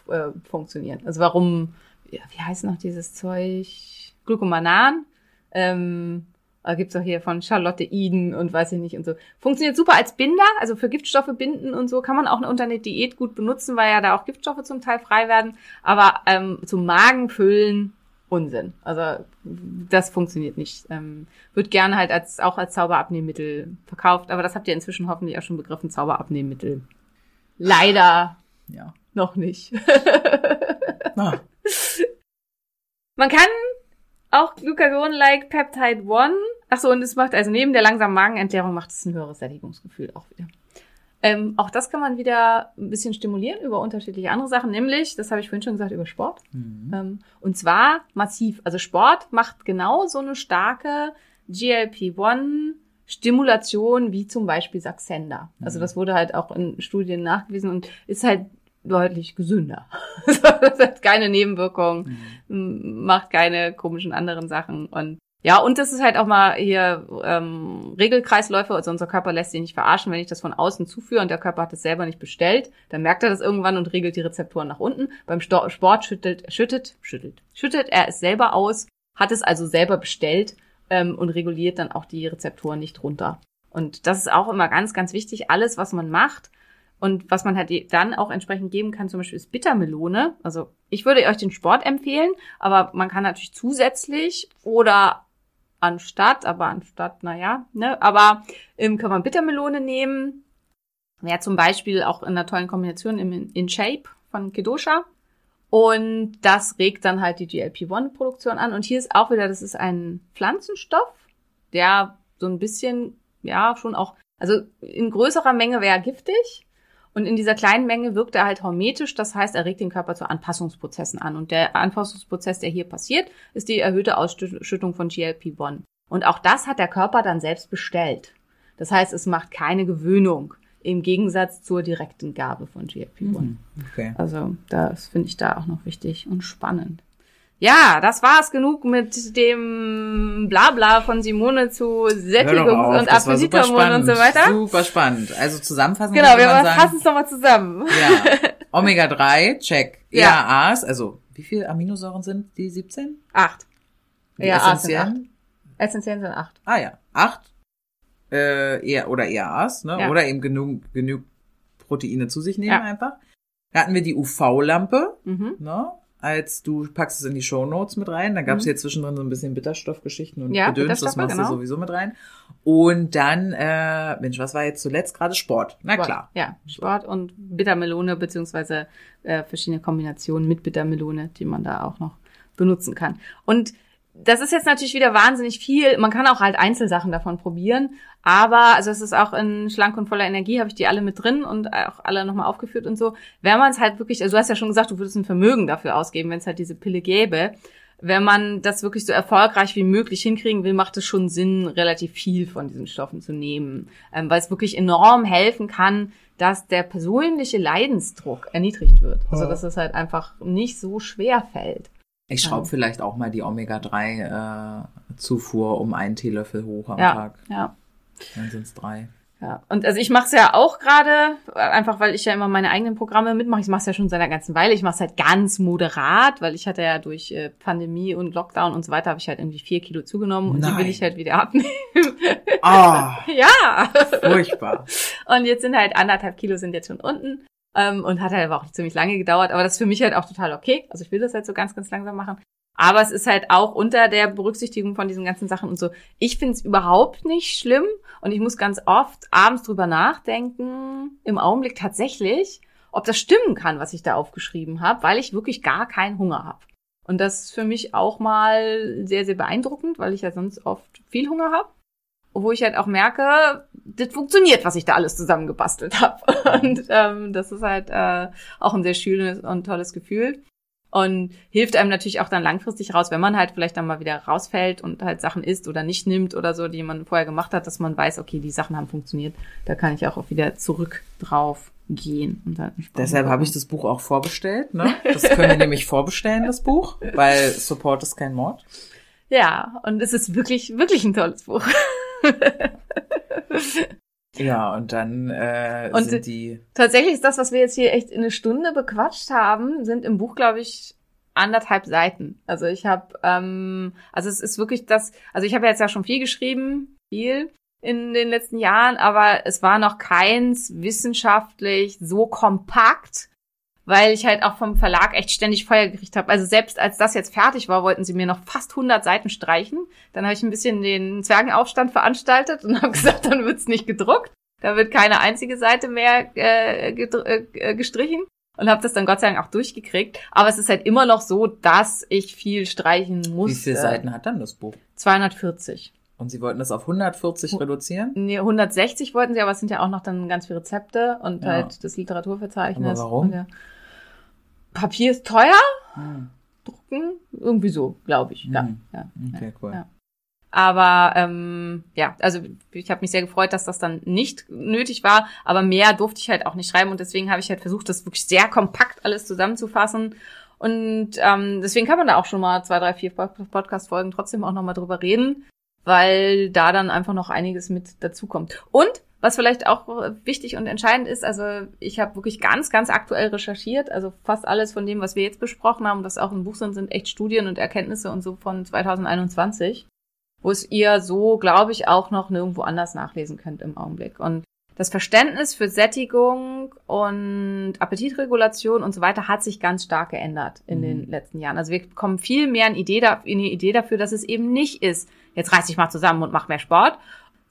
äh, funktionieren. Also warum, ja, wie heißt noch dieses Zeug? Glucomanan. Ähm, da gibt's auch hier von Charlotte Eden und weiß ich nicht und so. Funktioniert super als Binder, also für Giftstoffe binden und so kann man auch unter einer Diät gut benutzen, weil ja da auch Giftstoffe zum Teil frei werden. Aber ähm, zum Magenfüllen Unsinn. Also das funktioniert nicht. Ähm, wird gerne halt als auch als Zauberabnehmmittel verkauft, aber das habt ihr inzwischen hoffentlich auch schon begriffen, Zauberabnehmmittel. Leider Ja. noch nicht. Ah, Man kann auch Glucagon-like Peptide 1. Ach so, und es macht, also neben der langsamen Magenentleerung macht es ein höheres Sättigungsgefühl auch wieder. Ähm, auch das kann man wieder ein bisschen stimulieren über unterschiedliche andere Sachen, nämlich, das habe ich vorhin schon gesagt, über Sport. Ähm, und zwar massiv. Also Sport macht genau so eine starke GLP-1-Stimulation wie zum Beispiel Saxenda. Also das wurde halt auch in Studien nachgewiesen und ist halt deutlich gesünder. das hat keine Nebenwirkungen, m- macht keine komischen anderen Sachen und ja, und das ist halt auch mal hier ähm, Regelkreisläufe, also unser Körper lässt sich nicht verarschen, wenn ich das von außen zuführe und der Körper hat es selber nicht bestellt, dann merkt er das irgendwann und regelt die Rezeptoren nach unten. Beim Sto Sport schüttelt, schüttet, schüttelt, schüttet er es selber aus, hat es also selber bestellt ähm, und reguliert dann auch die Rezeptoren nicht runter. Und das ist auch immer ganz, ganz wichtig. Alles, was man macht und was man halt dann auch entsprechend geben kann, zum Beispiel ist Bittermelone. Also ich würde euch den Sport empfehlen, aber man kann natürlich zusätzlich oder anstatt, aber anstatt, naja, ne, aber ähm, kann man Bittermelone nehmen. Wäre zum Beispiel auch in einer tollen Kombination im In Shape von Kedosha. Und das regt dann halt die GLP-1-Produktion an. Und hier ist auch wieder, das ist ein Pflanzenstoff, der so ein bisschen, ja, schon auch, also in größerer Menge wäre giftig. Und in dieser kleinen Menge wirkt er halt hormetisch, das heißt, er regt den Körper zu Anpassungsprozessen an. Und der Anpassungsprozess, der hier passiert, ist die erhöhte Ausschüttung von GLP-1. Und auch das hat der Körper dann selbst bestellt. Das heißt, es macht keine Gewöhnung im Gegensatz zur direkten Gabe von GLP-1. okay. Also das finde ich da auch noch wichtig und spannend. Ja, das war's genug mit dem Blabla von Simone zu Sättigungs- und Appetithormonen und so weiter. Super spannend. Also zusammenfassend Genau, wir fassen es nochmal zusammen. ja, Omega-3, check. Ja. EAAs, also wie viele Aminosäuren sind die 17? Acht. Die Ja, acht sind acht. essentiellen? Essentiell sind acht. Ah ja, acht äh, eher, oder EAAs, ne? Ja. Oder eben genug, genug Proteine zu sich nehmen Ja. einfach. Da hatten wir die UV-Lampe, Mhm. ne? Als du packst es in die Shownotes mit rein. Da gab es Mhm. hier zwischendrin so ein bisschen Bitterstoffgeschichten und Ja, Gedöns, das machst genau. du sowieso mit rein. Und dann, äh, Mensch, was war jetzt zuletzt gerade Sport? Na Sport. klar. Ja, Sport und Bittermelone beziehungsweise äh, verschiedene Kombinationen mit Bittermelone, die man da auch noch benutzen kann. Und das ist jetzt natürlich wieder wahnsinnig viel. Man kann auch halt Einzelsachen davon probieren. Aber, also es ist auch in Schlank und voller Energie, habe ich die alle mit drin und auch alle nochmal aufgeführt und so. Wenn man es halt wirklich, also du hast ja schon gesagt, du würdest ein Vermögen dafür ausgeben, wenn es halt diese Pille gäbe. Wenn man das wirklich so erfolgreich wie möglich hinkriegen will, macht es schon Sinn, relativ viel von diesen Stoffen zu nehmen. Ähm, weil es wirklich enorm helfen kann, dass der persönliche Leidensdruck erniedrigt wird. Also dass es halt einfach nicht so schwer fällt. Ich schraube vielleicht auch mal die Omega-3-Zufuhr um einen Teelöffel hoch am Ja, Tag. ja. Dann sind es drei. Ja, und also ich mache es ja auch gerade, äh, einfach weil ich ja immer meine eigenen Programme mitmache. Ich mache es ja schon seit einer ganzen Weile. Ich mache es halt ganz moderat, weil ich hatte ja durch äh, Pandemie und Lockdown und so weiter habe ich halt irgendwie vier Kilo zugenommen und die will ich halt wieder abnehmen. Ah, ja. furchtbar. Und jetzt sind halt anderthalb Kilo sind jetzt schon unten. Ähm, und hat halt aber auch ziemlich lange gedauert. Aber das ist für mich halt auch total okay. Also ich will das halt so ganz, ganz langsam machen. Aber es ist halt auch unter der Berücksichtigung von diesen ganzen Sachen und so. Ich finde es überhaupt nicht schlimm. Und ich muss ganz oft abends drüber nachdenken, im Augenblick tatsächlich, ob das stimmen kann, was ich da aufgeschrieben habe, weil ich wirklich gar keinen Hunger habe. Und das ist für mich auch mal sehr, sehr beeindruckend, weil ich ja sonst oft viel Hunger habe wo ich halt auch merke, das funktioniert, was ich da alles zusammengebastelt habe. Und ähm, das ist halt äh, auch ein sehr schönes und tolles Gefühl. Und hilft einem natürlich auch dann langfristig raus, wenn man halt vielleicht dann mal wieder rausfällt und halt Sachen isst oder nicht nimmt oder so, die man vorher gemacht hat, dass man weiß, okay, die Sachen haben funktioniert. Da kann ich auch wieder zurück drauf gehen. Deshalb habe ich das Buch auch vorbestellt. Ne? Das können wir nämlich vorbestellen, das Buch, weil Support ist kein Mord. Ja, und es ist wirklich, wirklich ein tolles Buch. Ja, und dann äh, Und sind die... Tatsächlich ist das, was wir jetzt hier echt in eine Stunde bequatscht haben, sind im Buch, glaube ich, anderthalb Seiten. Also ich habe, ähm, also es ist wirklich das, also ich habe jetzt ja schon viel geschrieben, viel in den letzten Jahren, aber es war noch keins wissenschaftlich so kompakt, weil ich halt auch vom Verlag echt ständig Feuer gekriegt habe. Also selbst als das jetzt fertig war, wollten sie mir noch fast 100 Seiten streichen. Dann habe ich ein bisschen den Zwergenaufstand veranstaltet und habe gesagt, dann wird's nicht gedruckt. Da wird keine einzige Seite mehr äh, gedr- äh, gestrichen und habe das dann Gott sei Dank auch durchgekriegt. Aber es ist halt immer noch so, dass ich viel streichen muss. Wie viele Seiten hat dann das Buch? 240. Und sie wollten das auf 140 reduzieren? Nee, 160 wollten sie, aber es sind ja auch noch dann ganz viele Rezepte und Ja. halt das Literaturverzeichnis. Aber warum? Ja. Papier ist teuer, Hm, drucken, irgendwie so, glaube ich. Ja, Hm. ja. Okay, cool. Ja. Aber ähm, ja, also ich habe mich sehr gefreut, dass das dann nicht nötig war, aber mehr durfte ich halt auch nicht schreiben und deswegen habe ich halt versucht, das wirklich sehr kompakt alles zusammenzufassen. Und ähm, deswegen kann man da auch schon mal zwei, drei, vier Pod- Podcast-Folgen trotzdem auch nochmal drüber reden, weil da dann einfach noch einiges mit dazukommt. Und was vielleicht auch wichtig und entscheidend ist, also ich habe wirklich ganz, ganz aktuell recherchiert, also fast alles von dem, was wir jetzt besprochen haben, was auch im Buch sind, sind echt Studien und Erkenntnisse und so von 2021 wo es ihr so, glaube ich, auch noch nirgendwo anders nachlesen könnt im Augenblick. Und das Verständnis für Sättigung und Appetitregulation und so weiter hat sich ganz stark geändert in Mhm. den letzten Jahren. Also wir bekommen viel mehr eine Idee, da, eine Idee dafür, dass es eben nicht ist, jetzt reiß dich mal zusammen und mach mehr Sport,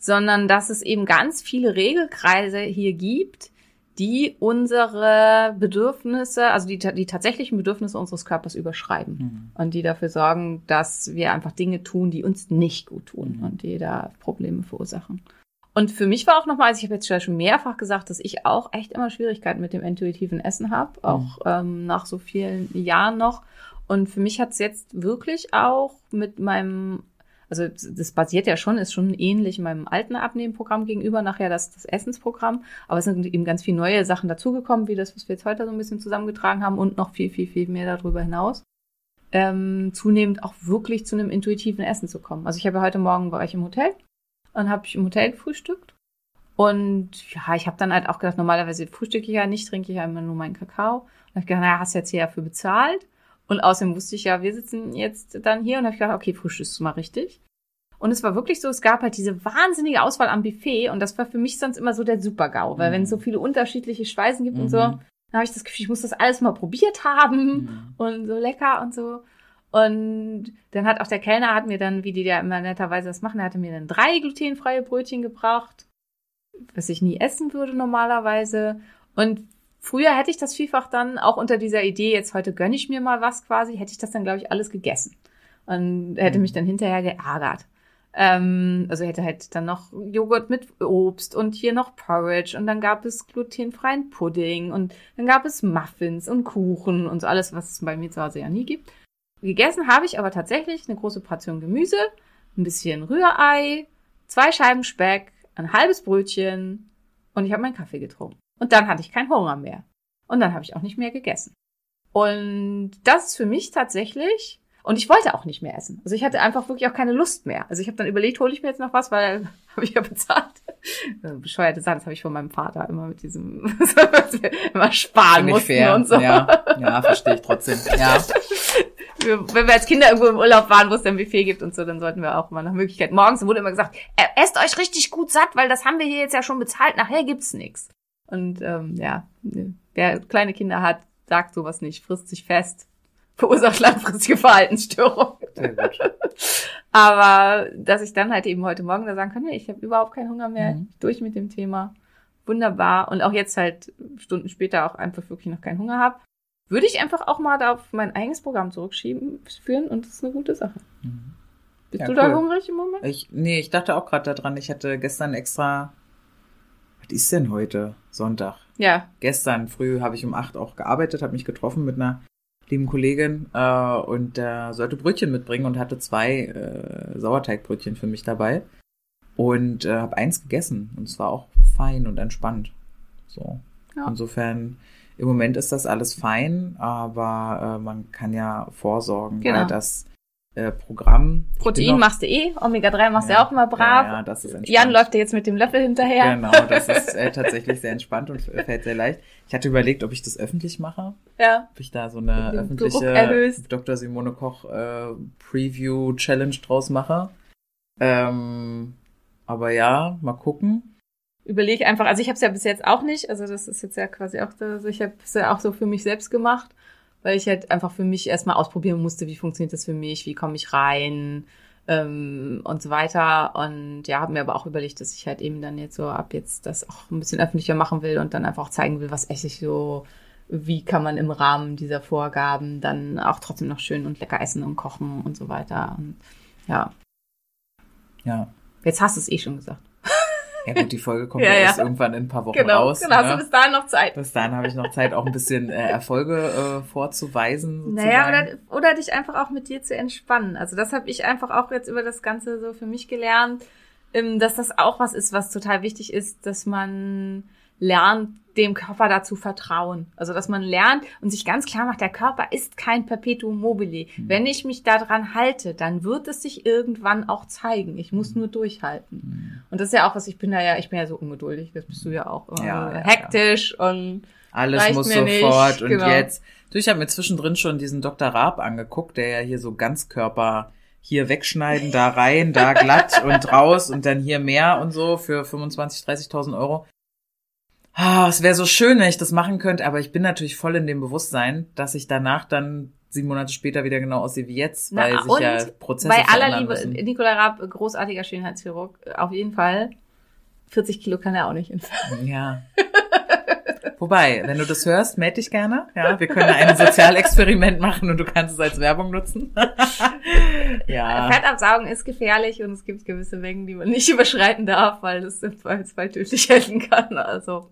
sondern dass es eben ganz viele Regelkreise hier gibt, die unsere Bedürfnisse, also die, die tatsächlichen Bedürfnisse unseres Körpers überschreiben Hm. und die dafür sorgen, dass wir einfach Dinge tun, die uns nicht gut tun Mhm. und die da Probleme verursachen. Und für mich war auch nochmal, also ich habe jetzt schon mehrfach gesagt, dass ich auch echt immer Schwierigkeiten mit dem intuitiven Essen habe, auch ähm, nach so vielen Jahren noch. Und für mich hat es jetzt wirklich auch mit meinem, also das basiert ja schon, ist schon ähnlich meinem alten Abnehmprogramm gegenüber, nachher das, das Essensprogramm. Aber es sind eben ganz viele neue Sachen dazugekommen, wie das, was wir jetzt heute so ein bisschen zusammengetragen haben und noch viel, viel, viel mehr darüber hinaus ähm, zunehmend auch wirklich zu einem intuitiven Essen zu kommen. Also ich habe ja heute Morgen war ich im Hotel und habe ich im Hotel gefrühstückt. Und ja, ich habe dann halt auch gedacht, normalerweise frühstücke ich ja nicht, trinke ich ja immer nur meinen Kakao. Und habe gedacht, naja, hast du jetzt hier dafür bezahlt. Und außerdem wusste ich ja, wir sitzen jetzt dann hier und habe gedacht, okay, frühstückst du mal richtig. Und es war wirklich so, es gab halt diese wahnsinnige Auswahl am Buffet und das war für mich sonst immer so der Super-GAU, weil Mhm. wenn es so viele unterschiedliche Speisen gibt und so, Mhm. dann habe ich das Gefühl, ich muss das alles mal probiert haben Mhm. und so lecker und so. Und dann hat auch der Kellner hat mir dann, wie die ja immer netterweise das machen, er hatte mir dann drei glutenfreie Brötchen gebracht, was ich nie essen würde normalerweise. Und früher hätte ich das vielfach dann auch unter dieser Idee, jetzt heute gönne ich mir mal was quasi, hätte ich das dann, glaube ich, alles gegessen. und hätte Mhm. mich dann hinterher geärgert. Ähm, also hätte halt dann noch Joghurt mit Obst und hier noch Porridge und dann gab es glutenfreien Pudding und dann gab es Muffins und Kuchen und so alles, was es bei mir zu Hause ja nie gibt. Gegessen habe ich aber tatsächlich eine große Portion Gemüse, ein bisschen Rührei, zwei Scheiben Speck, ein halbes Brötchen und ich habe meinen Kaffee getrunken. Und dann hatte ich keinen Hunger mehr. Und dann habe ich auch nicht mehr gegessen. Und das ist für mich tatsächlich, und ich wollte auch nicht mehr essen. Also ich hatte einfach wirklich auch keine Lust mehr. Also ich habe dann überlegt, hole ich mir jetzt noch was, weil habe ich ja bezahlt. Äh, Bescheuerte Sachen, das habe ich von meinem Vater immer mit diesem, immer sparen mussten fair. und so. Ja, ja, verstehe ich trotzdem. Ja. Wenn wir als Kinder irgendwo im Urlaub waren, wo es dann Buffet gibt und so, dann sollten wir auch mal nach Möglichkeit. Morgens wurde immer gesagt, äh, esst euch richtig gut satt, weil das haben wir hier jetzt ja schon bezahlt, nachher gibt's nix. Und ähm, ja, wer kleine Kinder hat, sagt sowas nicht, frisst sich fest, verursacht langfristige Verhaltensstörungen. Aber dass ich dann halt eben heute Morgen da sagen kann, nee, ich habe überhaupt keinen Hunger mehr, Mhm. durch mit dem Thema. Wunderbar. Und auch jetzt halt Stunden später auch einfach wirklich noch keinen Hunger habe, würde ich einfach auch mal da auf mein eigenes Programm zurückschieben, führen und das ist eine gute Sache. Mhm. Bist Ja, du da cool. hungrig im Moment? Ich, nee, ich dachte auch gerade daran, ich hatte gestern extra, was ist denn heute? Sonntag. Ja. Gestern früh habe ich um acht auch gearbeitet, habe mich getroffen mit einer lieben Kollegin äh, und äh, sollte Brötchen mitbringen und hatte zwei äh, Sauerteigbrötchen für mich dabei und äh, habe eins gegessen und es war auch fein und entspannt. So. Ja. Insofern im Moment ist das alles fein, aber äh, man kann ja vorsorgen, Genau. weil das äh, Programm Protein noch- machst du eh, Omega-3 machst du ja auch immer brav. Ja, ja, das ist entspannt. Jan läuft dir jetzt mit dem Löffel hinterher. Genau, das ist äh, tatsächlich sehr entspannt und fällt sehr leicht. Ich hatte überlegt, ob ich das öffentlich mache, Ja. ob ich da so eine öffentliche. Dr. Simone Koch äh, Preview Challenge draus mache. Ähm, aber ja, mal gucken. Überlege einfach, also ich habe es ja bis jetzt auch nicht, also das ist jetzt ja quasi auch, so, also ich habe es ja auch so für mich selbst gemacht, weil ich halt einfach für mich erstmal ausprobieren musste, wie funktioniert das für mich, wie komme ich rein ähm, und so weiter. Und ja, habe mir aber auch überlegt, dass ich halt eben dann jetzt so ab jetzt das auch ein bisschen öffentlicher machen will und dann einfach auch zeigen will, was ich so, wie kann man im Rahmen dieser Vorgaben dann auch trotzdem noch schön und lecker essen und kochen und so weiter. Und ja, Ja. jetzt hast du es eh schon gesagt. Ja gut, die Folge kommt Ja, ja, erst irgendwann in ein paar Wochen Genau, raus. genau, hast du ne? bis dahin noch Zeit. Bis dahin habe ich noch Zeit, auch ein bisschen äh, Erfolge äh, vorzuweisen. Sozusagen. Naja, oder, oder dich einfach auch mit dir zu entspannen. Also das habe ich einfach auch jetzt über das Ganze so für mich gelernt, ähm, dass das auch was ist, was total wichtig ist, dass man lernt, dem Körper dazu vertrauen. Also dass man lernt und sich ganz klar macht, der Körper ist kein Perpetuum mobile. Wenn ich mich daran halte, dann wird es sich irgendwann auch zeigen. Ich muss nur durchhalten. Und das ist ja auch was, ich bin da ja, ich bin ja so ungeduldig, das bist du ja auch. immer Ja, so ja, hektisch und Alles muss mir nicht, sofort und genau. jetzt. Du, ich habe mir zwischendrin schon diesen Dr. Raab angeguckt, der ja hier so Ganzkörper hier wegschneiden, da rein, da glatt und raus und dann hier mehr und so für 25.000, 30.000 Euro. Ah, es wäre so schön, wenn ich das machen könnte, aber ich bin natürlich voll in dem Bewusstsein, dass ich danach dann sieben Monate später wieder genau aussehe wie jetzt, Na, weil sich und ja Prozesse Bei aller Liebe, müssen. Nikola Raab, großartiger Schönheitschirurg, auf jeden Fall. 40 Kilo kann er auch nicht entfernen. Ja. Wobei, wenn du das hörst, melde dich gerne. Ja, wir können ein Sozialexperiment machen und du kannst es als Werbung nutzen. ja. Fettabsaugen ist gefährlich und es gibt gewisse Mengen, die man nicht überschreiten darf, weil es im Zweifelsfall tödlich enden kann. Also,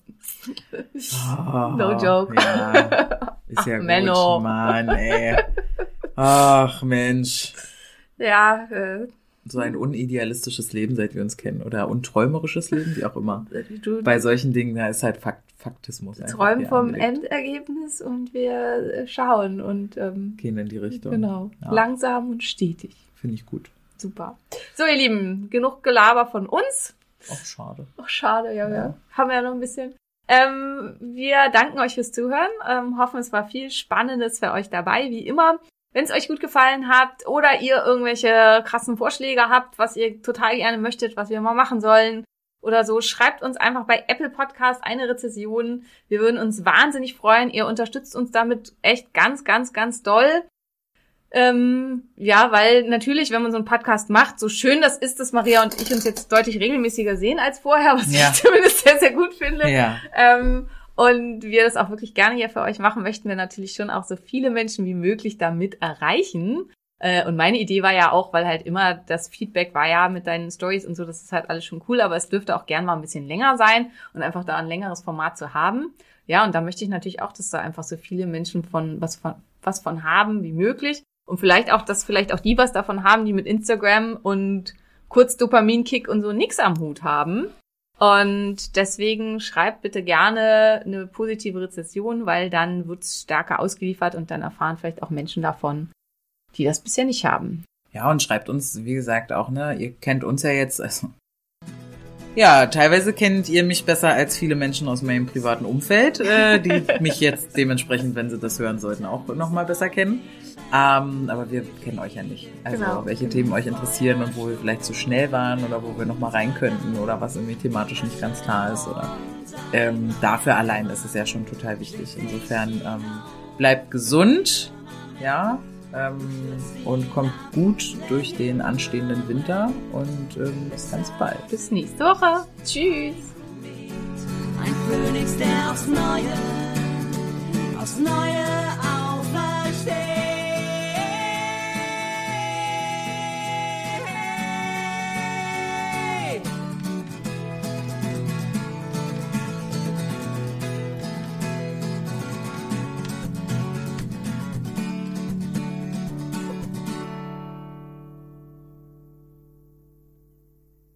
Oh, no joke. Ja. Ist ja Ach, gut, Menno. Mann, ey. Ach, Mensch. Ja, äh, So ein unidealistisches Leben, seit wir uns kennen. Oder unträumerisches Leben, wie auch immer. du Bei solchen Dingen, da ist halt Fakt, Faktismus. einfach träumen vom. Endergebnis und wir äh, schauen und ähm, Gehen in die Richtung. genau, Ja, langsam und stetig. Finde ich gut. Super. So, ihr Lieben, genug Gelaber von uns. Auch schade. Ach, schade, ja, Ja. ja. Haben wir ja noch ein bisschen. Ähm, wir danken euch fürs Zuhören, ähm, hoffen, es war viel Spannendes für euch dabei, wie immer. Wenn es euch gut gefallen hat oder ihr irgendwelche krassen Vorschläge habt, was ihr total gerne möchtet, was wir mal machen sollen oder so, schreibt uns einfach bei Apple Podcast eine Rezession. Wir würden uns wahnsinnig freuen. Ihr unterstützt uns damit echt ganz, ganz, ganz doll. Ähm, ja, weil natürlich, wenn man so einen Podcast macht, so schön das ist, dass Maria und ich uns jetzt deutlich regelmäßiger sehen als vorher, was Ja. ich zumindest sehr, sehr gut finde. Ja. Ähm, und wir das auch wirklich gerne hier für euch machen, möchten wir natürlich schon auch so viele Menschen wie möglich damit erreichen. Äh, und meine Idee war ja auch, weil halt immer das Feedback war ja mit deinen Stories und so, das ist halt alles schon cool, aber es dürfte auch gern mal ein bisschen länger sein und einfach da ein längeres Format zu haben. Ja, und da möchte ich natürlich auch, dass da einfach so viele Menschen von was von was von haben wie möglich und vielleicht auch, dass vielleicht auch die was davon haben, die mit Instagram und kurz Dopaminkick und so nix am Hut haben. Und deswegen schreibt bitte gerne eine positive Rezession, weil dann wird's stärker ausgeliefert und dann erfahren vielleicht auch Menschen davon, die das bisher nicht haben. Ja, und schreibt uns, wie gesagt, auch, ne, ihr kennt uns ja jetzt, also. Ja, teilweise kennt ihr mich besser als viele Menschen aus meinem privaten Umfeld, äh, die mich jetzt dementsprechend, wenn sie das hören sollten, auch nochmal besser kennen. Ähm, aber wir kennen euch ja nicht. Also Genau. welche Themen euch interessieren und wo wir vielleicht zu schnell waren oder wo wir nochmal rein könnten oder was irgendwie thematisch nicht ganz klar ist. Oder ähm, dafür allein ist es ja schon total wichtig. Insofern ähm, bleibt gesund, ja, ähm, und kommt gut durch den anstehenden Winter und ähm, bis ganz bald. Bis nächste Woche. Tschüss. Ein Phönix, der aufs Neue, aufs Neue aufersteht.